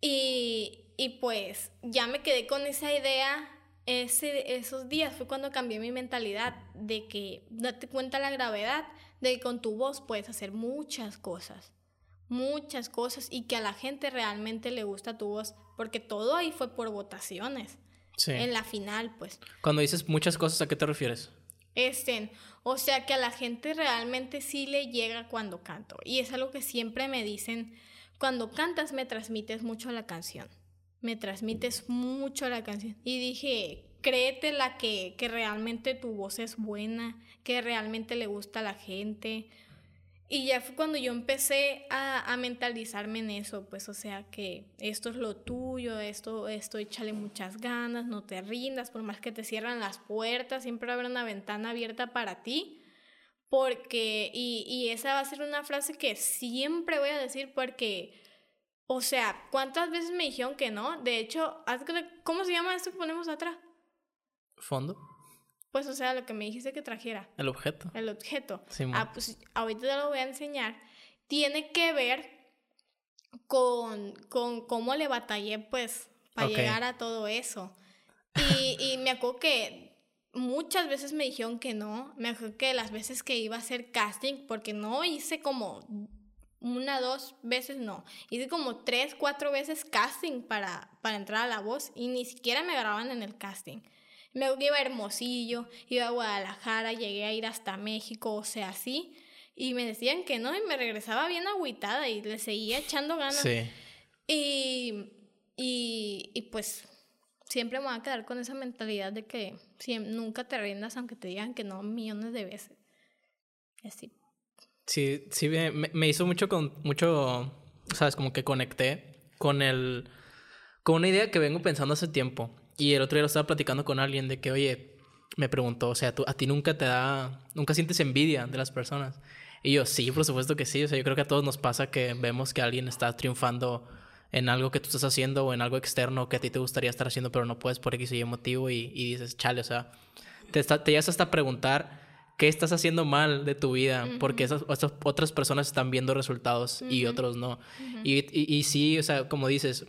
Y, y pues ya me quedé con esa idea. Ese, esos días fue cuando cambié mi mentalidad de que date cuenta la gravedad de que con tu voz puedes hacer muchas cosas, muchas cosas y que a la gente realmente le gusta tu voz, porque todo ahí fue por votaciones. Sí. En la final, pues. Cuando dices muchas cosas, ¿a qué te refieres? Este, o sea que a la gente realmente sí le llega cuando canto. Y es algo que siempre me dicen, cuando cantas me transmites mucho la canción. Me transmites mucho la canción. Y dije, créetela que, que realmente tu voz es buena, que realmente le gusta a la gente. Y ya fue cuando yo empecé a, a mentalizarme en eso, pues o sea que esto es lo tuyo, esto, esto échale muchas ganas, no te rindas, por más que te cierran las puertas, siempre haber una ventana abierta para ti. Porque, y, y esa va a ser una frase que siempre voy a decir porque, o sea, ¿cuántas veces me dijeron que no? De hecho, ¿cómo se llama esto que ponemos atrás? ¿Fondo? Pues o sea, lo que me dijiste que trajera. ¿El objeto? El objeto. Simón. ah, pues ahorita te lo voy a enseñar. Tiene que ver con, con cómo le batallé, pues, para llegar a todo eso. Y, y me acuerdo que muchas veces me dijeron que no. Me acuerdo que las veces que iba a hacer casting, porque no hice como una, dos veces, no. Hice como tres, cuatro veces casting para, para entrar a la voz y ni siquiera me grababan en el casting. Me iba a Hermosillo, iba a Guadalajara, llegué a ir hasta México, o sea, así. Y me decían que no, y me regresaba bien agüitada y le seguía echando ganas. Sí. Y, y, y pues siempre me voy a quedar con esa mentalidad de que siem- nunca te rindas aunque te digan que no millones de veces. Así. Sí, sí, me, me- hizo mucho con mucho, sabes, como que conecté con el, con una idea que vengo pensando hace tiempo. Y el otro día lo estaba platicando con alguien de que, oye, me preguntó, o sea, tú, a ti nunca te da, nunca sientes envidia de las personas. Y yo, sí, por supuesto que sí. O sea, yo creo que a todos nos pasa que vemos que alguien está triunfando en algo que tú estás haciendo o en algo externo que a ti te gustaría estar haciendo, pero no puedes por X o Y motivo y, y dices, chale, o sea, te, está, te llegas hasta a preguntar qué estás haciendo mal de tu vida, porque esas, esas, otras personas están viendo resultados y otros no. y, y, y, sí, o sea, como dices,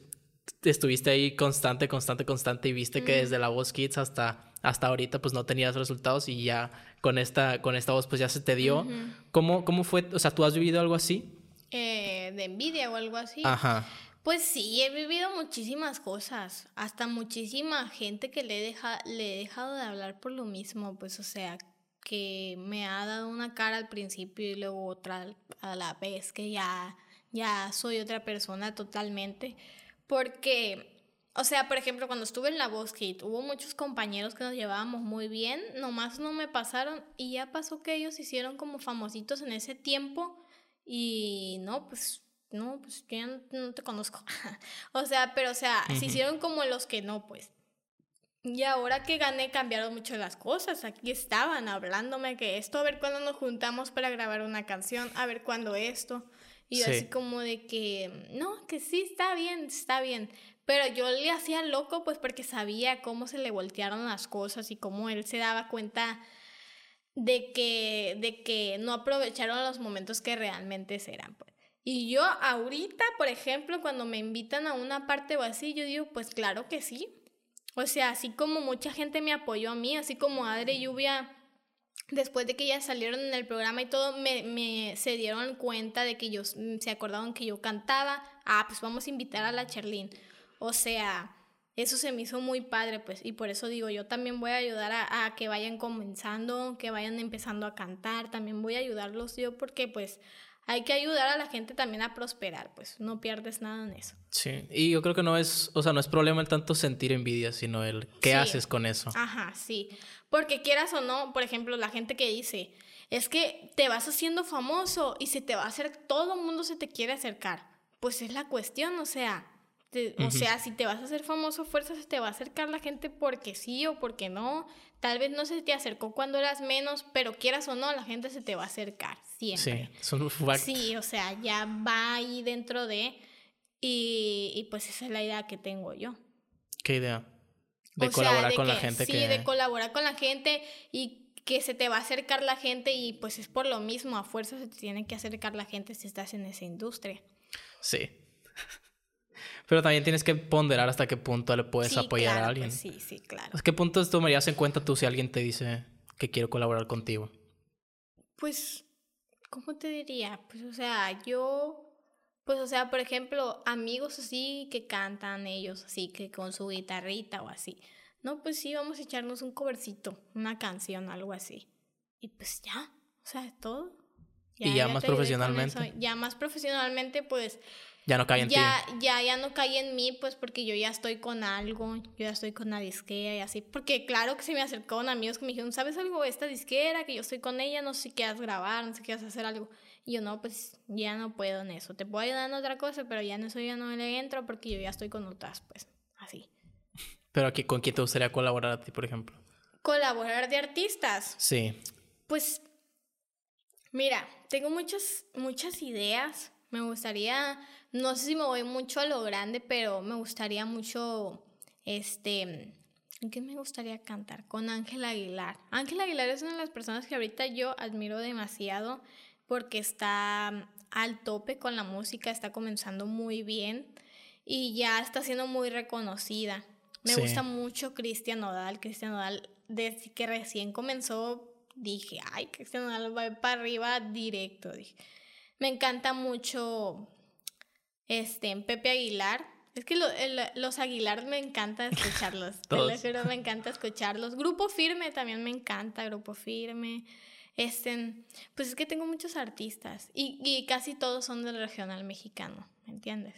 estuviste ahí constante, constante, constante y viste que desde la voz Kids hasta, hasta ahorita pues no tenías resultados y ya con esta, con esta voz pues ya se te dio. ¿Cómo, ¿Cómo fue? O sea, ¿tú has vivido algo así? Eh, de envidia o algo así. Ajá. Pues sí, he vivido muchísimas cosas, hasta muchísima gente que le, deja, le he dejado de hablar por lo mismo, pues o sea, que me ha dado una cara al principio y luego otra a la vez, que ya, ya soy otra persona totalmente, porque, o sea, por ejemplo, cuando estuve en la Voz Kit, hubo muchos compañeros que nos llevábamos muy bien, nomás no me pasaron y ya pasó que ellos hicieron como famositos en ese tiempo y no, pues no, pues yo no, te conozco. o sea, pero o sea, se hicieron como los que no, pues. Y ahora que gané cambiaron mucho las cosas. Aquí estaban hablándome que esto, a ver cuándo nos juntamos para grabar una canción, a ver cuándo esto. Y así como de que, no, que sí, está bien, está bien. Pero yo le hacía loco pues porque sabía cómo se le voltearon las cosas y cómo él se daba cuenta de que, de que no aprovecharon los momentos que realmente serán. Pues. Y yo ahorita, por ejemplo, cuando me invitan a una parte o así, yo digo, pues claro que sí. O sea, así como mucha gente me apoyó a mí, así como Adre Lluvia, después de que ya salieron en el programa y todo, me, me se dieron cuenta de que ellos se acordaron que yo cantaba. Ah, pues vamos a invitar a la Cherlin. O sea, eso se me hizo muy padre, pues, y por eso digo, yo también voy a ayudar a, a, que vayan comenzando, que vayan empezando a cantar, también voy a ayudarlos yo porque pues hay que ayudar a la gente también a prosperar, pues no pierdes nada en eso. Sí, y yo creo que no es, o sea, no es problema el tanto sentir envidia, sino el qué haces con eso. Ajá, sí, porque quieras o no, por ejemplo, la gente que dice, es que te vas haciendo famoso y se te va a hacer, todo el mundo se te quiere acercar. Pues es la cuestión, o sea, o sea, si te vas a hacer famoso, fuerza se te va a acercar la gente porque sí o porque no. Tal vez no se te acercó cuando eras menos, pero quieras o no, la gente se te va a acercar siempre. Sí, son Sí, o sea, ya va ahí dentro de... Y, y, pues esa es la idea que tengo yo. ¿Qué idea? De colaborar con la gente. Sí, de colaborar con la gente y que se te va a acercar la gente y pues es por lo mismo, a fuerza se te tiene que acercar la gente si estás en esa industria. Sí. Pero también tienes que ponderar hasta qué punto le puedes apoyar a alguien. Pues sí, sí, claro. ¿A qué punto tomarías en cuenta tú si alguien te dice que quiero colaborar contigo? Pues, ¿cómo te diría? Pues, o sea, yo, pues, o sea, por ejemplo, amigos así que cantan ellos, así que con su guitarrita o así. No, pues sí, vamos a echarnos un covercito, una canción, algo así. Y pues ya, o sea, todo. Ya, y ya, ya más profesionalmente. Ya más profesionalmente, pues ya no cae en ya, ti. Ya, ya no cae en mí, pues porque yo ya estoy con algo, yo ya estoy con una disquera y así. Porque claro que se me acercaron amigos que me dijeron, ¿sabes algo? Esta disquera, que yo estoy con ella, no sé si quieras grabar, no sé si quieras hacer algo. Y yo, no, pues ya no puedo en eso. Te puedo ayudar en otra cosa, pero ya en eso ya no le entro porque yo ya estoy con otras, pues, así. ¿Pero aquí con quién te gustaría colaborar a ti, por ejemplo? ¿Colaborar de artistas? Sí. Pues, mira, tengo muchas, muchas ideas. Me gustaría no sé si me voy mucho a lo grande, pero me gustaría mucho, este, ¿qué me gustaría cantar? Con Ángel Aguilar. Ángel Aguilar es una de las personas que ahorita yo admiro demasiado porque está al tope con la música, está comenzando muy bien y ya está siendo muy reconocida. Me gusta mucho Cristian Nodal. Cristian Nodal, desde que recién comenzó, dije, ay, Cristian Nodal va para arriba directo. Dije. Me encanta mucho este, Pepe Aguilar. Es que los Aguilar me encanta escucharlos. Te me encanta escucharlos. Grupo Firme también me encanta, Grupo Firme. Este, pues es que tengo muchos artistas y, y casi todos son del regional mexicano. ¿Me entiendes?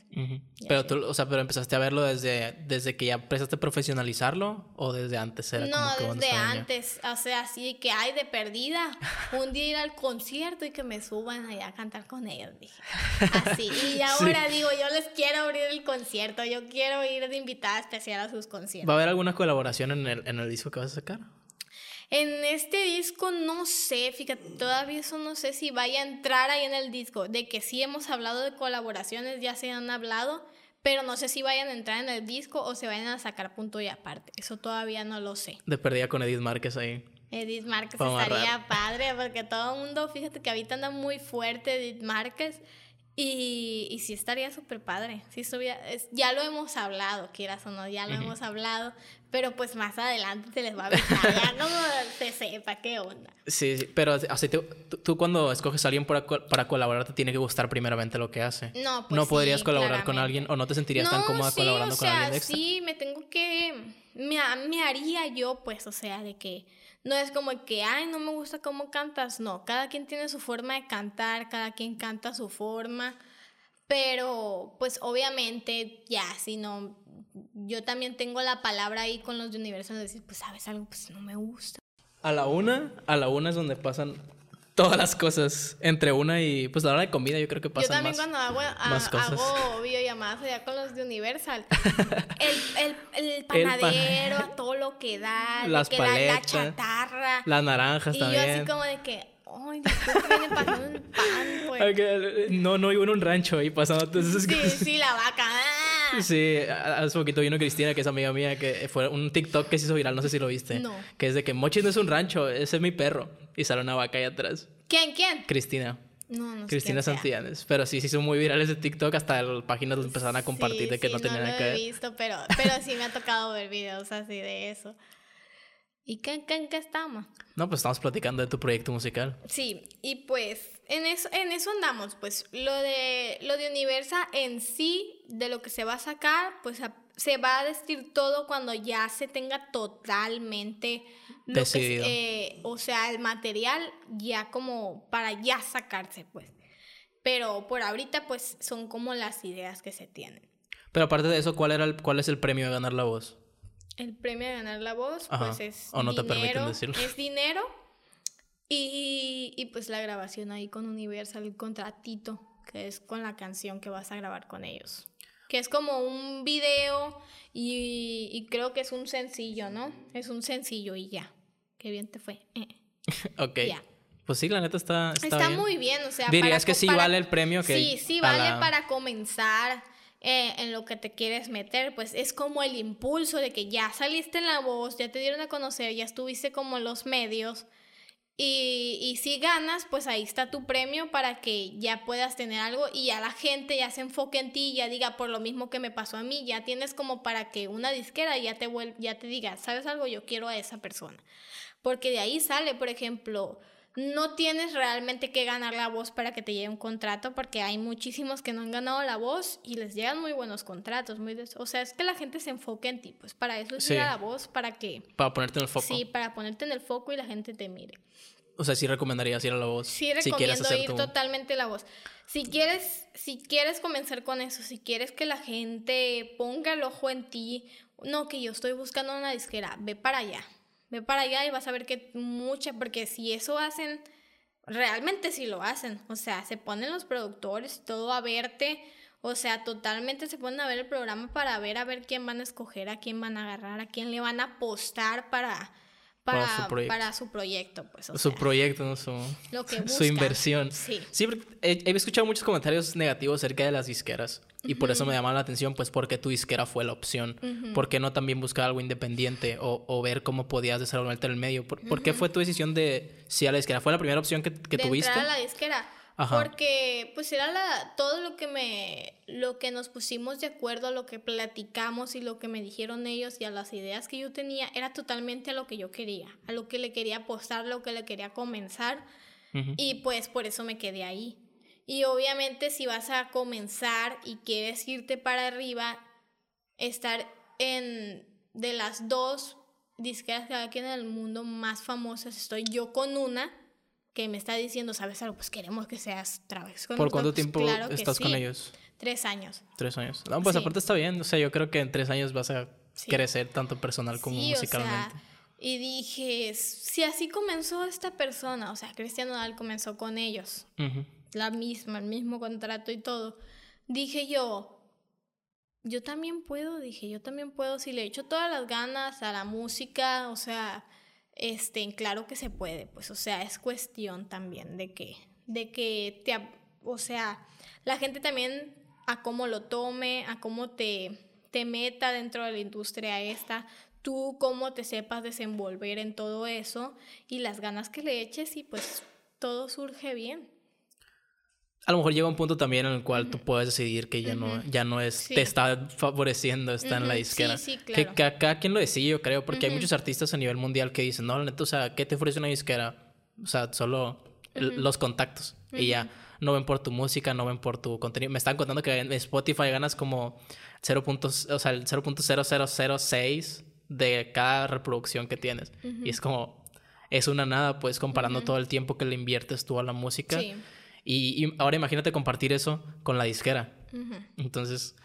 Pero tú, o sea, pero empezaste a verlo desde, desde que ya empezaste a profesionalizarlo o desde antes era No, desde antes, o sea, así que hay de perdida, un día ir al concierto y que me suban allá a cantar con ellos, dije. Así, y ahora digo, yo les quiero abrir el concierto, yo quiero ir de invitada especial a sus conciertos. ¿Va a haber alguna colaboración en el, en el disco que vas a sacar? En este disco no sé, fíjate, todavía eso no sé si vaya a entrar ahí en el disco. De que sí hemos hablado de colaboraciones, ya se han hablado, pero no sé si vayan a entrar en el disco o se vayan a sacar punto y aparte. Eso todavía no lo sé. De perdida con Edith Márquez ahí. Edith Márquez Vamos estaría padre porque todo el mundo, fíjate que ahorita anda muy fuerte Edith Márquez y, y sí estaría súper padre. Sí estuviera- es- ya lo hemos hablado, quieras o no, ya lo hemos hablado, pero pues más adelante se les va a avisar, ya como se sepa qué onda. Sí, sí, pero así te- tú, tú cuando escoges a alguien para, para colaborar te tiene que gustar primeramente lo que hace. No, pues no podrías sí, colaborar con claramente. alguien o no te sentirías tan No, cómoda sí, colaborando o con sea, alguien extra. Sí, me tengo que. Me, me haría yo, pues, o sea, de que. No es como que, ay, no me gusta cómo cantas. No, cada quien tiene su forma de cantar, cada quien canta su forma. Pero, pues, obviamente, ya, si no. Yo también tengo la palabra ahí con los de Universal de decir, pues, sabes algo, pues no me gusta. A la una, a la una es donde pasan todas las cosas. Entre una y pues la hora de comida yo creo que Yo pasan también más. cuando hago, a- más cosas. hago videollamadas allá con los de Universal, el, el, el pan- panadero, todo lo que da, Las que la- la, paletas, chatarra. Las naranjas y también. yo así como de que, ay, viene pasando el pan, pues. Ay, que- No, no vivo en un rancho ahí pasando esas Sí, sí, la vaca. Sí, hace poquito vino Cristina, que es amiga mía, que fue un TikTok que se hizo viral, no sé si lo viste. No. Que es de que Mochis no es un rancho, ese es mi perro. Y sale una vaca ahí atrás. ¿Quién, quién? Cristina. No, no sé Cristina. Santillanes. Pero sí, se hizo muy viral ese TikTok, hasta las páginas lo empezaron a compartir Sí, de que sí, no tenía lo nada que he ver. visto, pero, pero sí me ha tocado ver videos así de eso. ¿Y qué, qué, en qué estamos? No, pues estamos platicando de tu proyecto musical. Sí, y pues en eso, en eso andamos, pues lo de, lo de Universa en sí, de lo que se va a sacar, pues a- se va a decir todo cuando ya se tenga totalmente lo que Decidido. eh, o sea, el material ya como para ya sacarse, pues. Pero por ahorita, pues son como las ideas que se tienen. Pero aparte de eso, ¿cuál, era el, cuál es el premio de ganar la voz? El premio de ganar la voz, Ajá. pues es O no te permiten dinero, decirlo. es dinero y, y pues la grabación ahí con Universal, el contratito, que es con la canción que vas a grabar con ellos. Que es como un video y, y creo que es un sencillo, ¿no? Es un sencillo y ya. Qué bien te fue. Eh. Ok. Ya. Pues sí, la neta está, está, Está, bien. muy bien, o sea. Dirías para que sí para- vale el premio que Sí, sí vale para comenzar eh, en lo que te quieres meter, pues es como el impulso de que ya saliste en la voz, ya te dieron a conocer, ya estuviste como en los medios. Y, y si ganas, pues ahí está tu premio para que ya puedas tener algo y ya la gente ya se enfoque en ti y ya diga por lo mismo que me pasó a mí, ya tienes como para que una disquera ya te, ya te diga, ¿sabes algo? Yo quiero a esa persona. Porque de ahí sale, por ejemplo, no tienes realmente que ganar la voz para que te llegue un contrato, porque hay muchísimos que no han ganado la voz y les llegan muy buenos contratos. Muy des- O sea, es que la gente se enfoque en ti, pues para eso es Sí. ir a la voz, para que... Para ponerte en el foco. Sí, para ponerte en el foco y la gente te mire. O sea, sí recomendarías ir a la voz. Sí, si quieres recomiendo ir tu... totalmente la voz. Si quieres, si quieres comenzar con eso, si quieres que la gente ponga el ojo en ti, no que yo estoy buscando una disquera, ve para allá. Ve para allá y vas a ver que mucha, porque si eso hacen, realmente sí lo hacen. O sea, se ponen los productores todo a verte. O sea, totalmente se ponen a ver el programa para ver a ver quién van a escoger, a quién van a agarrar, a quién le van a apostar para, Para para, su proyecto. para su proyecto. Pues, o Su sea, proyecto, ¿no? Su, lo que su inversión. Sí. porque he, he escuchado muchos comentarios negativos acerca de las disqueras. Y por eso me llama la atención, pues, porque tu disquera fue la opción. ¿Por qué no también buscar algo independiente o, o ver cómo podías desarrollarte en el medio? ¿Por, por qué fue tu decisión de si a la disquera? ¿Fue la primera opción que, que de tuviste? entrar a la disquera. Ajá. Porque pues era la, todo lo que me lo que nos pusimos de acuerdo, lo que platicamos y lo que me dijeron ellos y a las ideas que yo tenía era totalmente a lo que yo quería, a lo que le quería apostar, lo que le quería comenzar y pues por eso me quedé ahí. Y obviamente si vas a comenzar y quieres irte para arriba, estar en de las dos disqueras que hay aquí en el mundo más famosas, estoy yo con una que me está diciendo, ¿sabes algo? Pues queremos que seas Travis. con ¿Por nosotros". cuánto Pues tiempo claro estás con ellos? Tres años. Tres años. No, pues Sí. aparte está bien. O sea, yo creo que en tres años vas a Sí. crecer tanto personal como musicalmente. O sea, y dije, si así comenzó esta persona, o sea, Cristian Nodal comenzó con ellos, Ujú. La misma, el mismo contrato y todo. Dije yo, yo también puedo, dije, yo también puedo, si le echo todas las ganas a la música, o sea, este, claro que se puede, pues, o sea, es cuestión también de que, de que te, o sea, la gente también a cómo lo tome, a cómo te, te meta dentro de la industria esta, tú cómo te sepas desenvolver en todo eso y las ganas que le eches y pues todo surge bien. A lo mejor llega un punto también en el cual tú puedes decidir que ya no, ya no es, te está favoreciendo, está en la disquera. Sí, sí, claro. Que, cada quien lo decide, yo creo, porque hay muchos artistas a nivel mundial que dicen, no, la neta, o sea, ¿qué te ofrece una disquera? O sea, solo los contactos y ya. No ven por tu música, no ven por tu contenido. Me están contando que en Spotify ganas como 0. o sea, el 0.0006 de cada reproducción que tienes. Y es como, es una nada, pues, comparando todo el tiempo que le inviertes tú a la música. Sí. Y, ahora imagínate compartir eso con la disquera. Entonces,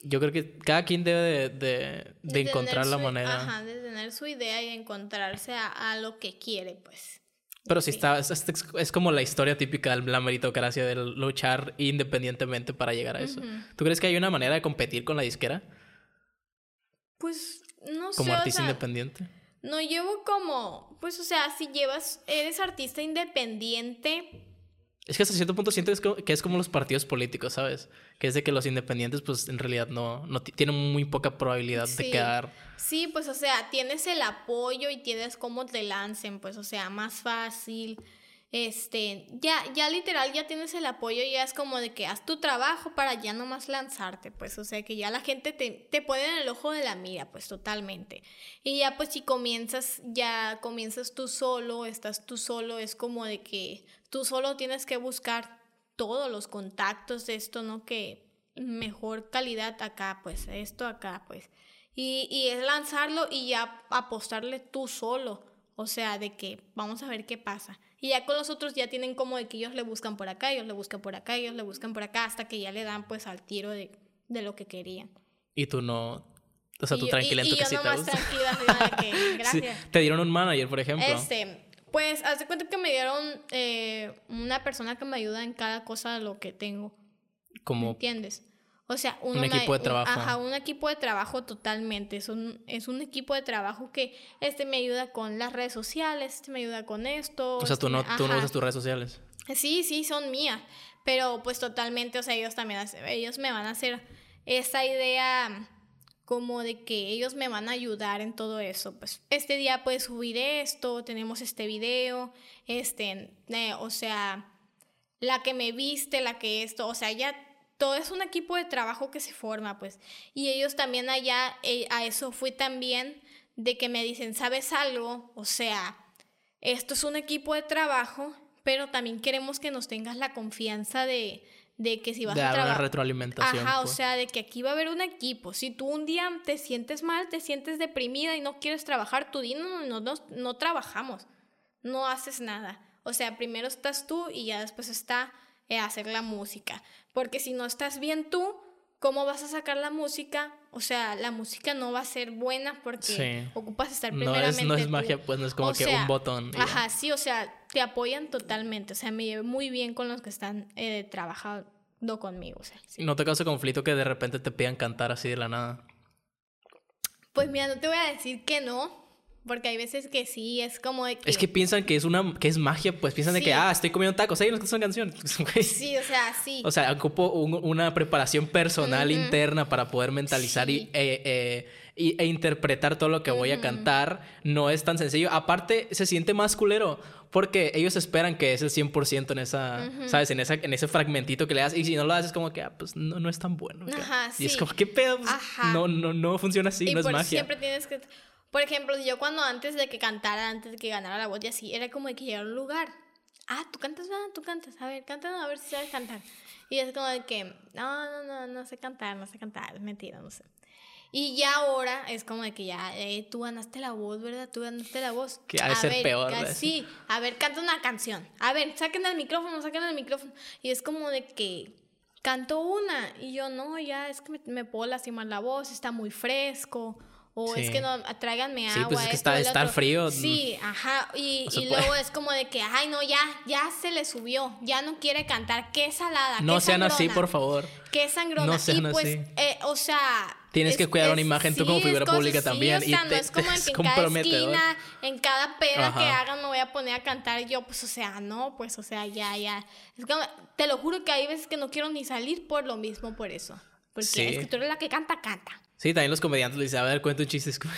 yo creo que cada quien debe de, de, encontrar la manera. Ajá, de tener su idea y encontrarse a, lo que quiere, pues. Pero sí, está, es, es, como la historia típica de la meritocracia, de luchar independientemente para llegar a eso. ¿Tú crees que hay una manera de competir con la disquera? Pues no sé. Como artista independiente. No llevo como, pues o sea, si llevas, eres artista independiente, es que hasta cierto punto siento que es como los partidos políticos, ¿sabes? Que es de que los independientes, pues en realidad no, no tienen muy poca probabilidad de quedar. Sí, pues o sea, tienes el apoyo y tienes cómo te lancen, pues o sea, más fácil este, ya, ya literal, ya tienes el apoyo, ya es como de que haz tu trabajo para ya nomás lanzarte, pues, o sea, que ya la gente te, te pone en el ojo de la mira, pues, totalmente. Y ya, pues, si comienzas, ya comienzas tú solo, estás tú solo, es como de que tú solo tienes que buscar todos los contactos de esto, ¿no? Que mejor calidad acá, pues, esto acá, pues. Y, y es lanzarlo y ya apostarle tú solo, o sea, de que vamos a ver qué pasa. Y ya con los otros ya tienen como de que ellos le buscan por acá, ellos le buscan por acá, ellos le buscan por acá, hasta que ya le dan pues al tiro de, de lo que querían. Y tú no, o sea, tú tranquila en tu y yo nomás tranquila, de que, gracias. ¿Te dieron un manager, por ejemplo? Este, pues, haz de cuenta que me dieron eh, una persona que me ayuda en cada cosa de lo que tengo. Como... ¿Entiendes? O sea, un equipo de trabajo. ajá, un equipo de trabajo totalmente. Es un, es un equipo de trabajo que este me ayuda con las redes sociales, este me ayuda con esto. O sea, tú, este no, tú no usas tus redes sociales. Sí, sí, son mías. Pero pues totalmente, o sea, ellos también, ellos me van a hacer esa idea como de que ellos me van a ayudar en todo eso. Pues este día puedes subir esto, tenemos este video, este, eh, o sea, la que me viste, la que esto, o sea, ya todo es un equipo de trabajo que se forma, pues. Y ellos también allá, eh, a eso fui también, de que me dicen, ¿sabes algo? O sea, esto es un equipo de trabajo, pero también queremos que nos tengas la confianza de, de que si vas a trabajar. retroalimentación. Ajá, o pues. sea, de que aquí va a haber un equipo. Si tú un día te sientes mal, te sientes deprimida y no quieres trabajar, tú dinos, no, no, no trabajamos. No haces nada. O sea, primero estás tú y ya después está eh, hacer la música. Porque si no estás bien tú, ¿cómo vas a sacar la música? O sea, la música no va a ser buena porque ocupas estar primeramente. No es, no es magia, pues no es como que un botón. Ajá, sí, o sea, te apoyan totalmente. O sea, me llevo muy bien con los que están eh, trabajando conmigo. O sea, ¿No te causa conflicto que de repente te pidan cantar así de la nada? Pues mira, no te voy a decir que no. Porque hay veces que sí, es como de que... Es que piensan que es una que es magia, pues piensan de que, ah, estoy comiendo tacos, ahí no son canciones. sí, o sea, sí. O sea, ocupo una preparación personal interna para poder mentalizar y, eh, eh, e interpretar todo lo que voy a cantar. No es tan sencillo. Aparte, se siente más culero porque ellos esperan que es el 100% en esa, ¿sabes? En, esa, en ese fragmentito que le das. Y si no lo haces, como que, ah, pues no, no es tan bueno. Ajá, y es como, ¿qué pedo? Pues, no, no, no funciona así, no es magia. siempre tienes que por ejemplo, yo cuando antes de que cantara, antes de que ganara la voz y así, era como de que llegara a un lugar. Ah, tú cantas, ah, tú cantas, a ver, canta, a ver si sabes cantar. Y es como de que, no, no, no, no sé cantar, no sé cantar, es mentira, no sé. Y ya ahora es como de que ya, eh, tú ganaste la voz, ¿verdad? Tú ganaste la voz. Que ha de ser peor, ¿verdad? Sí, a ver, canta una canción. A ver, saquen el micrófono, saquen el micrófono. Y es como de que canto una. Y yo, no, ya, es que me, me puedo lastimar la voz, está muy fresco. O es que no, tráiganme agua. Sí, pues es que está, está frío. Sí, ajá. Y, y luego es como de que, ay, no, ya, ya se le subió. Ya no quiere cantar. Qué salada. No sean así, por favor. Qué sangrona. No sean y pues, eh, o sea, Tienes Es- que cuidar una imagen tú como figura pública también. O sea, y no te- es como te- en que en cada esquina, en cada peda que hagan me voy a poner a cantar yo, pues, o sea, no, pues, o sea, ya, ya. Es te lo juro que hay veces que no quiero ni salir por lo mismo, por eso. Porque es que tú eres la que canta, canta. Sí, también los comediantes le dicen, a ver, cuenta un chiste.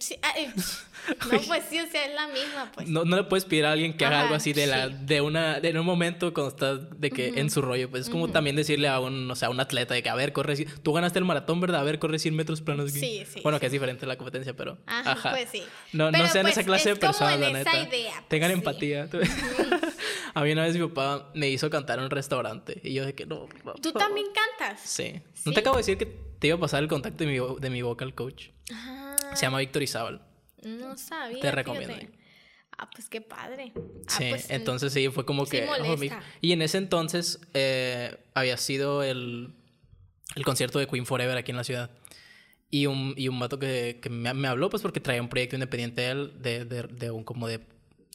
Sí, ay, no, pues sí, o sea, es la misma, pues. No, no le puedes pedir a alguien que haga algo así de la sí. de una de en un momento cuando estás de que en su rollo pues es como también decirle a un o sea a un atleta de que a ver corre tú ganaste el maratón verdad a ver corre 100 metros planos Sí, sí, bueno que es diferente la competencia pero Ajá, pues sí. no no sean pues, esa clase es de personas la esa neta idea, pues, tengan sí. empatía a mí una vez mi papá me hizo cantar en un restaurante y yo de que no por ¿Tú favor". también cantas? sí. Sí. no te acabo de decir que te iba a pasar el contacto de mi de mi vocal coach Ah, se llama Víctor Izábal no sabía. Te recomiendo. fíjate. Ah, pues qué padre. Ah, Sí, pues, entonces sí, fue como sí que... oh, mi- y en ese entonces eh, había sido el, el concierto de Queen Forever aquí en la ciudad. Y un, y un vato que, que me, me habló, pues porque traía un proyecto independiente de él, de, de, de un como de...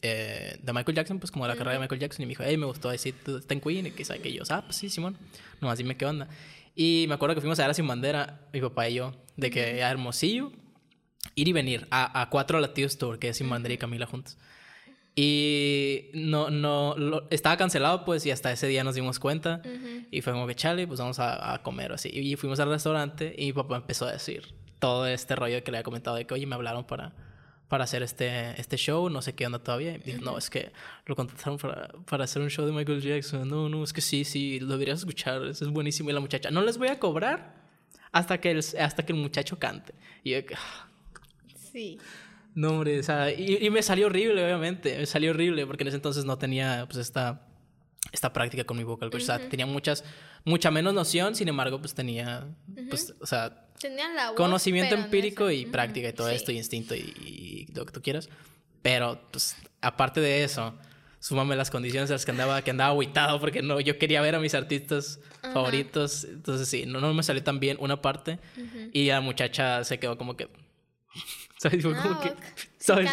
eh, de Michael Jackson, pues como de la carrera de Michael Jackson, y me dijo, hey, me gustó decir, tú estás en Queen, y que sabe que yo, ah, pues sí, Simón, nomás dime qué onda. Y me acuerdo que fuimos a ver a Sin Bandera, mi papá y yo, de que a Hermosillo, ir y venir a, a cuatro latidos tour, que es Sin Bandera y Camila juntos. Y no, no, lo- estaba cancelado pues y hasta ese día nos dimos cuenta y fue como que chale, pues vamos a, a comer o así. Y fuimos al restaurante y mi papá empezó a decir todo este rollo que le había comentado de que, oye, me hablaron para, para hacer este, este show, no sé qué onda todavía. Y dijo, no, es que lo contrataron para, para hacer un show de Michael Jackson. No, no, es que sí, sí, lo deberías escuchar, es buenísimo. Y la muchacha, no les voy a cobrar hasta que el, hasta que el muchacho cante. Y yo, "Ah, Sí. no, hombre, o sea, y, y me salió horrible, obviamente. Me salió horrible porque en ese entonces no tenía, pues, esta, esta práctica con mi vocal coach. O sea, tenía muchas, mucha menos noción, sin embargo, pues tenía, pues, o sea, Tenían la voz, conocimiento no empírico esa- y Ujú, práctica y todo sí. esto, y instinto y, y lo que tú quieras. Pero, pues, aparte de eso, súmame las condiciones en las que andaba, que andaba aguitado porque no, yo quería ver a mis artistas favoritos. Entonces, sí, no, no me salió tan bien una parte. Y la muchacha se quedó como que... ¿Sabes? Fue como que... ¿Sabes?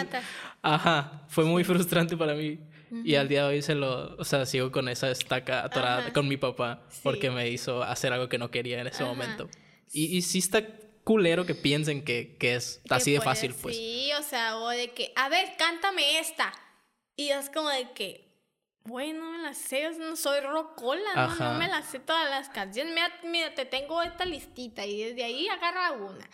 Ajá, fue muy frustrante para mí. Y al día de hoy se lo, o sea, sigo con esa estaca atorada Ajá. con mi papá Sí. porque me hizo hacer algo que no quería en ese Ajá. momento. Y, y sí está culero que piensen que, que es así de puede- fácil, pues. Sí, o sea, o de que, a ver, cántame esta. Y es como de que, bueno, no me la sé, no soy rocola, ¿no? No me la sé todas las canciones. Mira, mira, te tengo esta listita y desde ahí agarra una.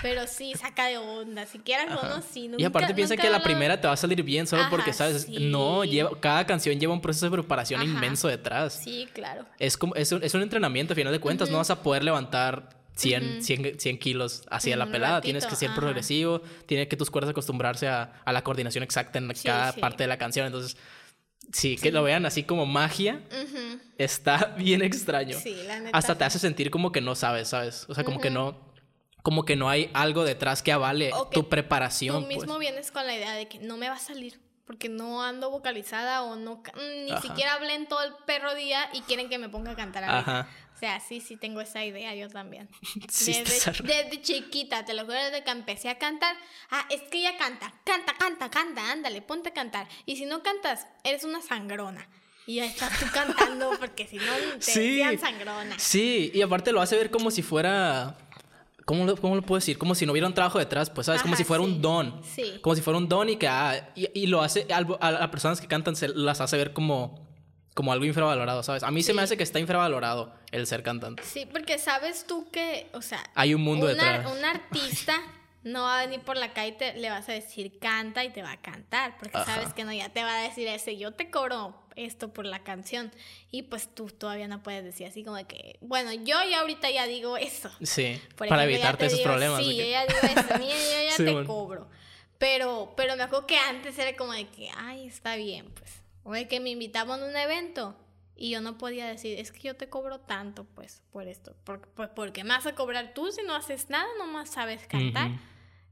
Pero sí, saca de onda. Si quieras o no, sí. y aparte nunca- piensa nunca que la lo- primera te va a salir bien solo porque, Ajá, ¿sabes? sí. No, lleva, cada canción lleva un proceso de preparación Ajá. inmenso detrás. Sí, claro. Es, como, es, un, es un entrenamiento, a final de cuentas. No vas a poder levantar 100, 100, 100 kilos así a la Un pelada. ratito, Tienes que ser progresivo. Tiene que tus cuerdas acostumbrarse a, a la coordinación exacta en Sí, cada sí. parte de la canción. Entonces, sí, que lo vean así como magia. Está bien extraño. Sí, la neta. Hasta te hace sentir como que no sabes, ¿sabes? O sea, como que no... Como que no hay algo detrás que avale O que tu preparación. Tú mismo pues. vienes con la idea de que no me va a salir porque no ando vocalizada o no ni Ajá. siquiera hablé en todo el perro día y quieren que me ponga a cantar ahorita. Ajá. O sea, sí, sí tengo esa idea yo también. Sí, desde, desde chiquita, te lo juro, desde que empecé a cantar. Ah, es que ella canta, canta, canta, canta, ándale, ponte a cantar. Y si no cantas, eres una sangrona. Y ya estás tú cantando porque si no te Sí. sangrona. Sí, y aparte lo hace ver como si fuera. ¿Cómo lo, cómo lo puedo decir? Como si no hubiera un trabajo detrás, pues, ¿sabes? como si fuera sí. un don. Sí. Como si fuera un don y que. ah, y, y lo hace. A, las personas que cantan se las hace ver como. Como algo infravalorado, ¿sabes? A mí se me Sí. hace que está infravalorado el ser cantante. Sí, porque sabes tú que, o sea, Hay un mundo un, detrás. un artista no va a venir por la calle y te, le vas a decir canta y te va a cantar, porque Ajá. sabes que no, ya te va a decir ese, yo te cobro esto por la canción. Y pues tú todavía no puedes decir así como de que, bueno, yo ya ahorita ya digo eso. Sí. Por para ejemplo, evitarte te esos digo, problemas. Sí, que- yo ya digo eso, niña, yo ya Sí, te bueno. cobro. Pero, pero me acuerdo que antes era como de que, ay, está bien, pues. O de que me invitaban a un evento y yo no podía decir, es que yo te cobro tanto, pues, por esto. Por, pues, porque me vas a cobrar tú si no haces nada, nomás sabes cantar.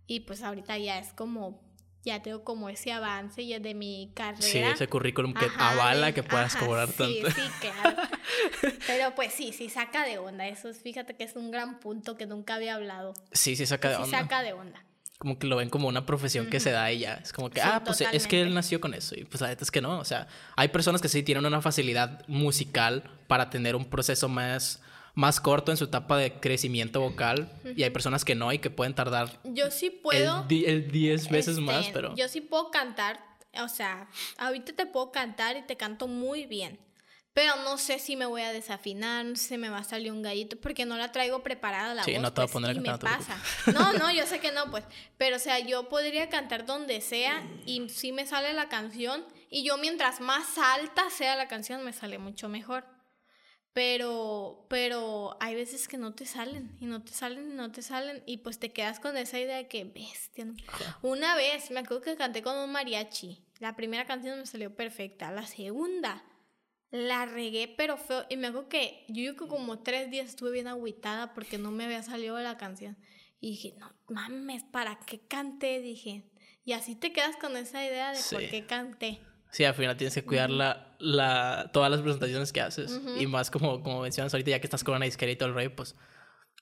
Y pues ahorita ya es como, ya tengo como ese avance ya de mi carrera. Sí, ese currículum que Ajá, avala que puedas ajá, cobrar sí, tanto. Sí, claro. Pero pues sí, sí saca de onda. Eso es, fíjate que es un gran punto que nunca había hablado. Sí, sí, saca de Sí onda. saca de onda. como que lo ven como una profesión que se da y ya. Es como que, Sí, ah, pues es que él nació con eso. Y pues la neta es que no. O sea, hay personas que sí tienen una facilidad musical para tener un proceso más, más corto en su etapa de crecimiento vocal y hay personas que no y que pueden tardar Yo sí puedo. el, di- el 10 veces este, más, pero... Yo sí puedo cantar. O sea, ahorita te puedo cantar y te canto muy bien. Pero no sé si me voy a desafinar, no sé si me va a salir un gallito, porque no la traigo preparada la Sí, voz. no te voy a pues, poner a y me cantar, te pasa. No, no, yo sé que no, pues. Pero, o sea, yo podría cantar donde sea y sí me sale la canción. Y yo, mientras más alta sea la canción, me sale mucho mejor. Pero, pero hay veces que no te salen, y no te salen, y no te salen, y pues te quedas con esa idea de que, bestia. ¿no? Una vez, me acuerdo que canté con un mariachi. La primera canción me salió perfecta. La segunda, la regué, pero feo. Y me acuerdo que yo como tres días estuve bien agüitada porque no me había salido la canción. Y dije, no mames, ¿para qué canté? Dije. Y así te quedas con esa idea de por qué canté. Sí, al final tienes que cuidar la, la, todas las presentaciones que haces. Y más como, como mencionas ahorita, ya que estás con una disquera y todo el rollo, pues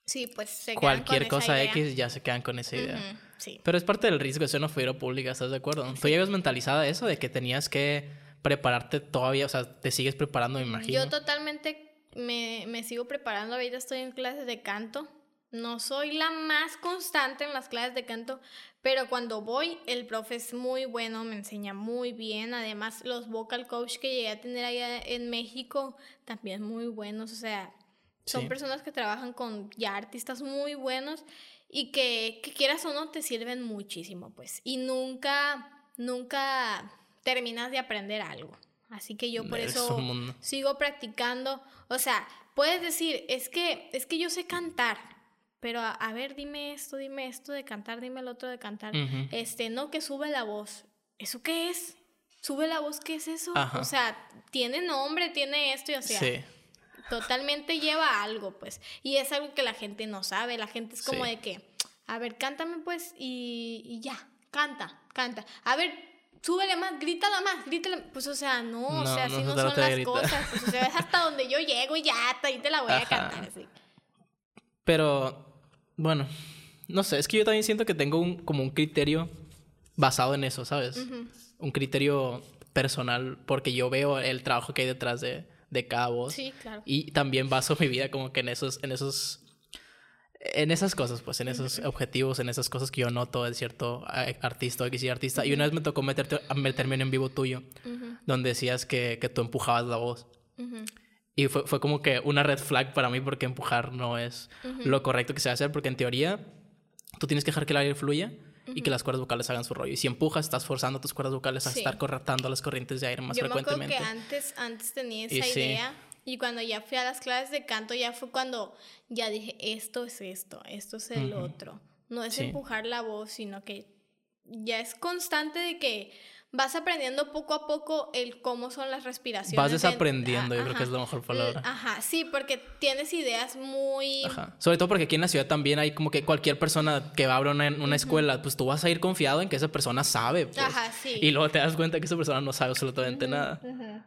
Sí, pues se quedan cualquier con esa cosa idea. X ya se quedan con esa idea. Sí. Pero es parte del riesgo de ser una figura pública, ¿estás de acuerdo? Tú llevas mentalizada eso de que tenías que prepararte todavía, o sea, te sigues preparando, me imagino. Yo totalmente me, me sigo preparando. Ahorita estoy en clases de canto. No soy la más constante en las clases de canto, pero cuando voy, el profe es muy bueno, me enseña muy bien. Además, los vocal coach que llegué a tener allá en México también muy buenos. O sea, son Sí. personas que trabajan con ya artistas muy buenos y que, que quieras o no te sirven muchísimo, pues. Y nunca, nunca terminas de aprender algo. Así que yo por Es eso sigo practicando. O sea, puedes decir, es que, es que yo sé cantar, pero a, a ver, dime esto, dime esto de cantar, dime el otro de cantar. Este, no, que sube la voz. ¿Eso qué es? ¿Sube la voz? ¿Qué es eso? Ajá. O sea, tiene nombre, tiene esto y o sea, sí. totalmente lleva algo, pues. Y es algo que la gente no sabe. La gente es como Sí. de que, a ver, cántame, pues, y, y ya, canta, canta. A ver, súbele más, grítala más, grítala. Pues, o sea, no, o sea, no así no son las cosas. Pues, o sea, es hasta donde yo llego y ya, hasta ahí te la voy a cantar, así. Pero, bueno, no sé, es que yo también siento que tengo un, como un criterio basado en eso, ¿sabes? Un criterio personal, porque yo veo el trabajo que hay detrás de, de cada voz. Sí, claro. Y también baso mi vida como que en esos, en esos, en esas cosas, pues, en esos objetivos, en esas cosas que yo noto de cierto artista o y artista. Y una vez me tocó meterte, meterme en en vivo tuyo, donde decías que, que tú empujabas la voz. Y fue, fue como que una red flag para mí porque empujar no es lo correcto que se debe hacer, porque en teoría tú tienes que dejar que el aire fluya y que las cuerdas vocales hagan su rollo. Y si empujas, estás forzando tus cuerdas vocales a Sí. estar correctando las corrientes de aire más Yo frecuentemente. que antes, antes tenía Y esa sí. idea y cuando ya fui a las clases de canto ya fue cuando ya dije, esto es esto, esto es el Ujú. otro. No es Sí. empujar la voz, sino que ya es constante de que vas aprendiendo poco a poco el cómo son las respiraciones. Vas en- desaprendiendo, yo creo ajá. que es la mejor palabra. Ajá, sí, porque tienes ideas muy... Ajá. Sobre todo porque aquí en la ciudad también hay como que cualquier persona que va a abrir una, una escuela, pues tú vas a ir confiado en que esa persona sabe. pues. Ajá, sí. Y luego te das cuenta que esa persona no sabe absolutamente nada. Ujú.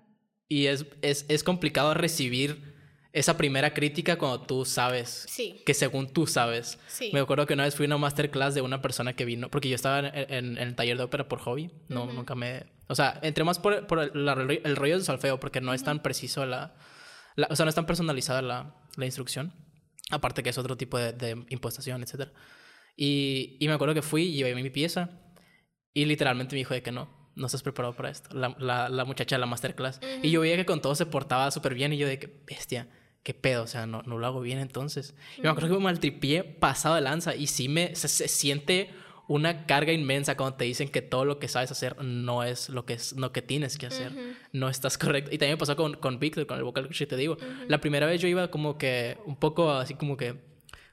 Y es, es, es complicado recibir esa primera crítica cuando tú sabes. Sí. Que según tú sabes. Sí. Me acuerdo que una vez fui a una masterclass de una persona que vino, porque yo estaba en, en- en el taller de ópera por hobby. No, nunca me. O sea, entré más por, por el, la- el rollo del solfeo, porque no es tan preciso la, la- O sea, no es tan personalizada la, la instrucción. Aparte que es otro tipo de, de impostación, etc. Y, y me acuerdo que fui y llevé mi pieza. Y literalmente me dijo de que no, no estás preparado para esto. La, la, la muchacha de la masterclass. Y yo veía que con todo se portaba súper bien. Y yo de que, bestia, qué pedo. O sea, no, no lo hago bien entonces. Y me acuerdo que me maltripié pasado de lanza. Y sí me se, se siente una carga inmensa cuando te dicen que todo lo que sabes hacer no es lo que, es, lo que tienes que hacer. No estás correcto. Y también me pasó con, con Víctor, con el vocal coach, te digo. La primera vez yo iba como que un poco así como que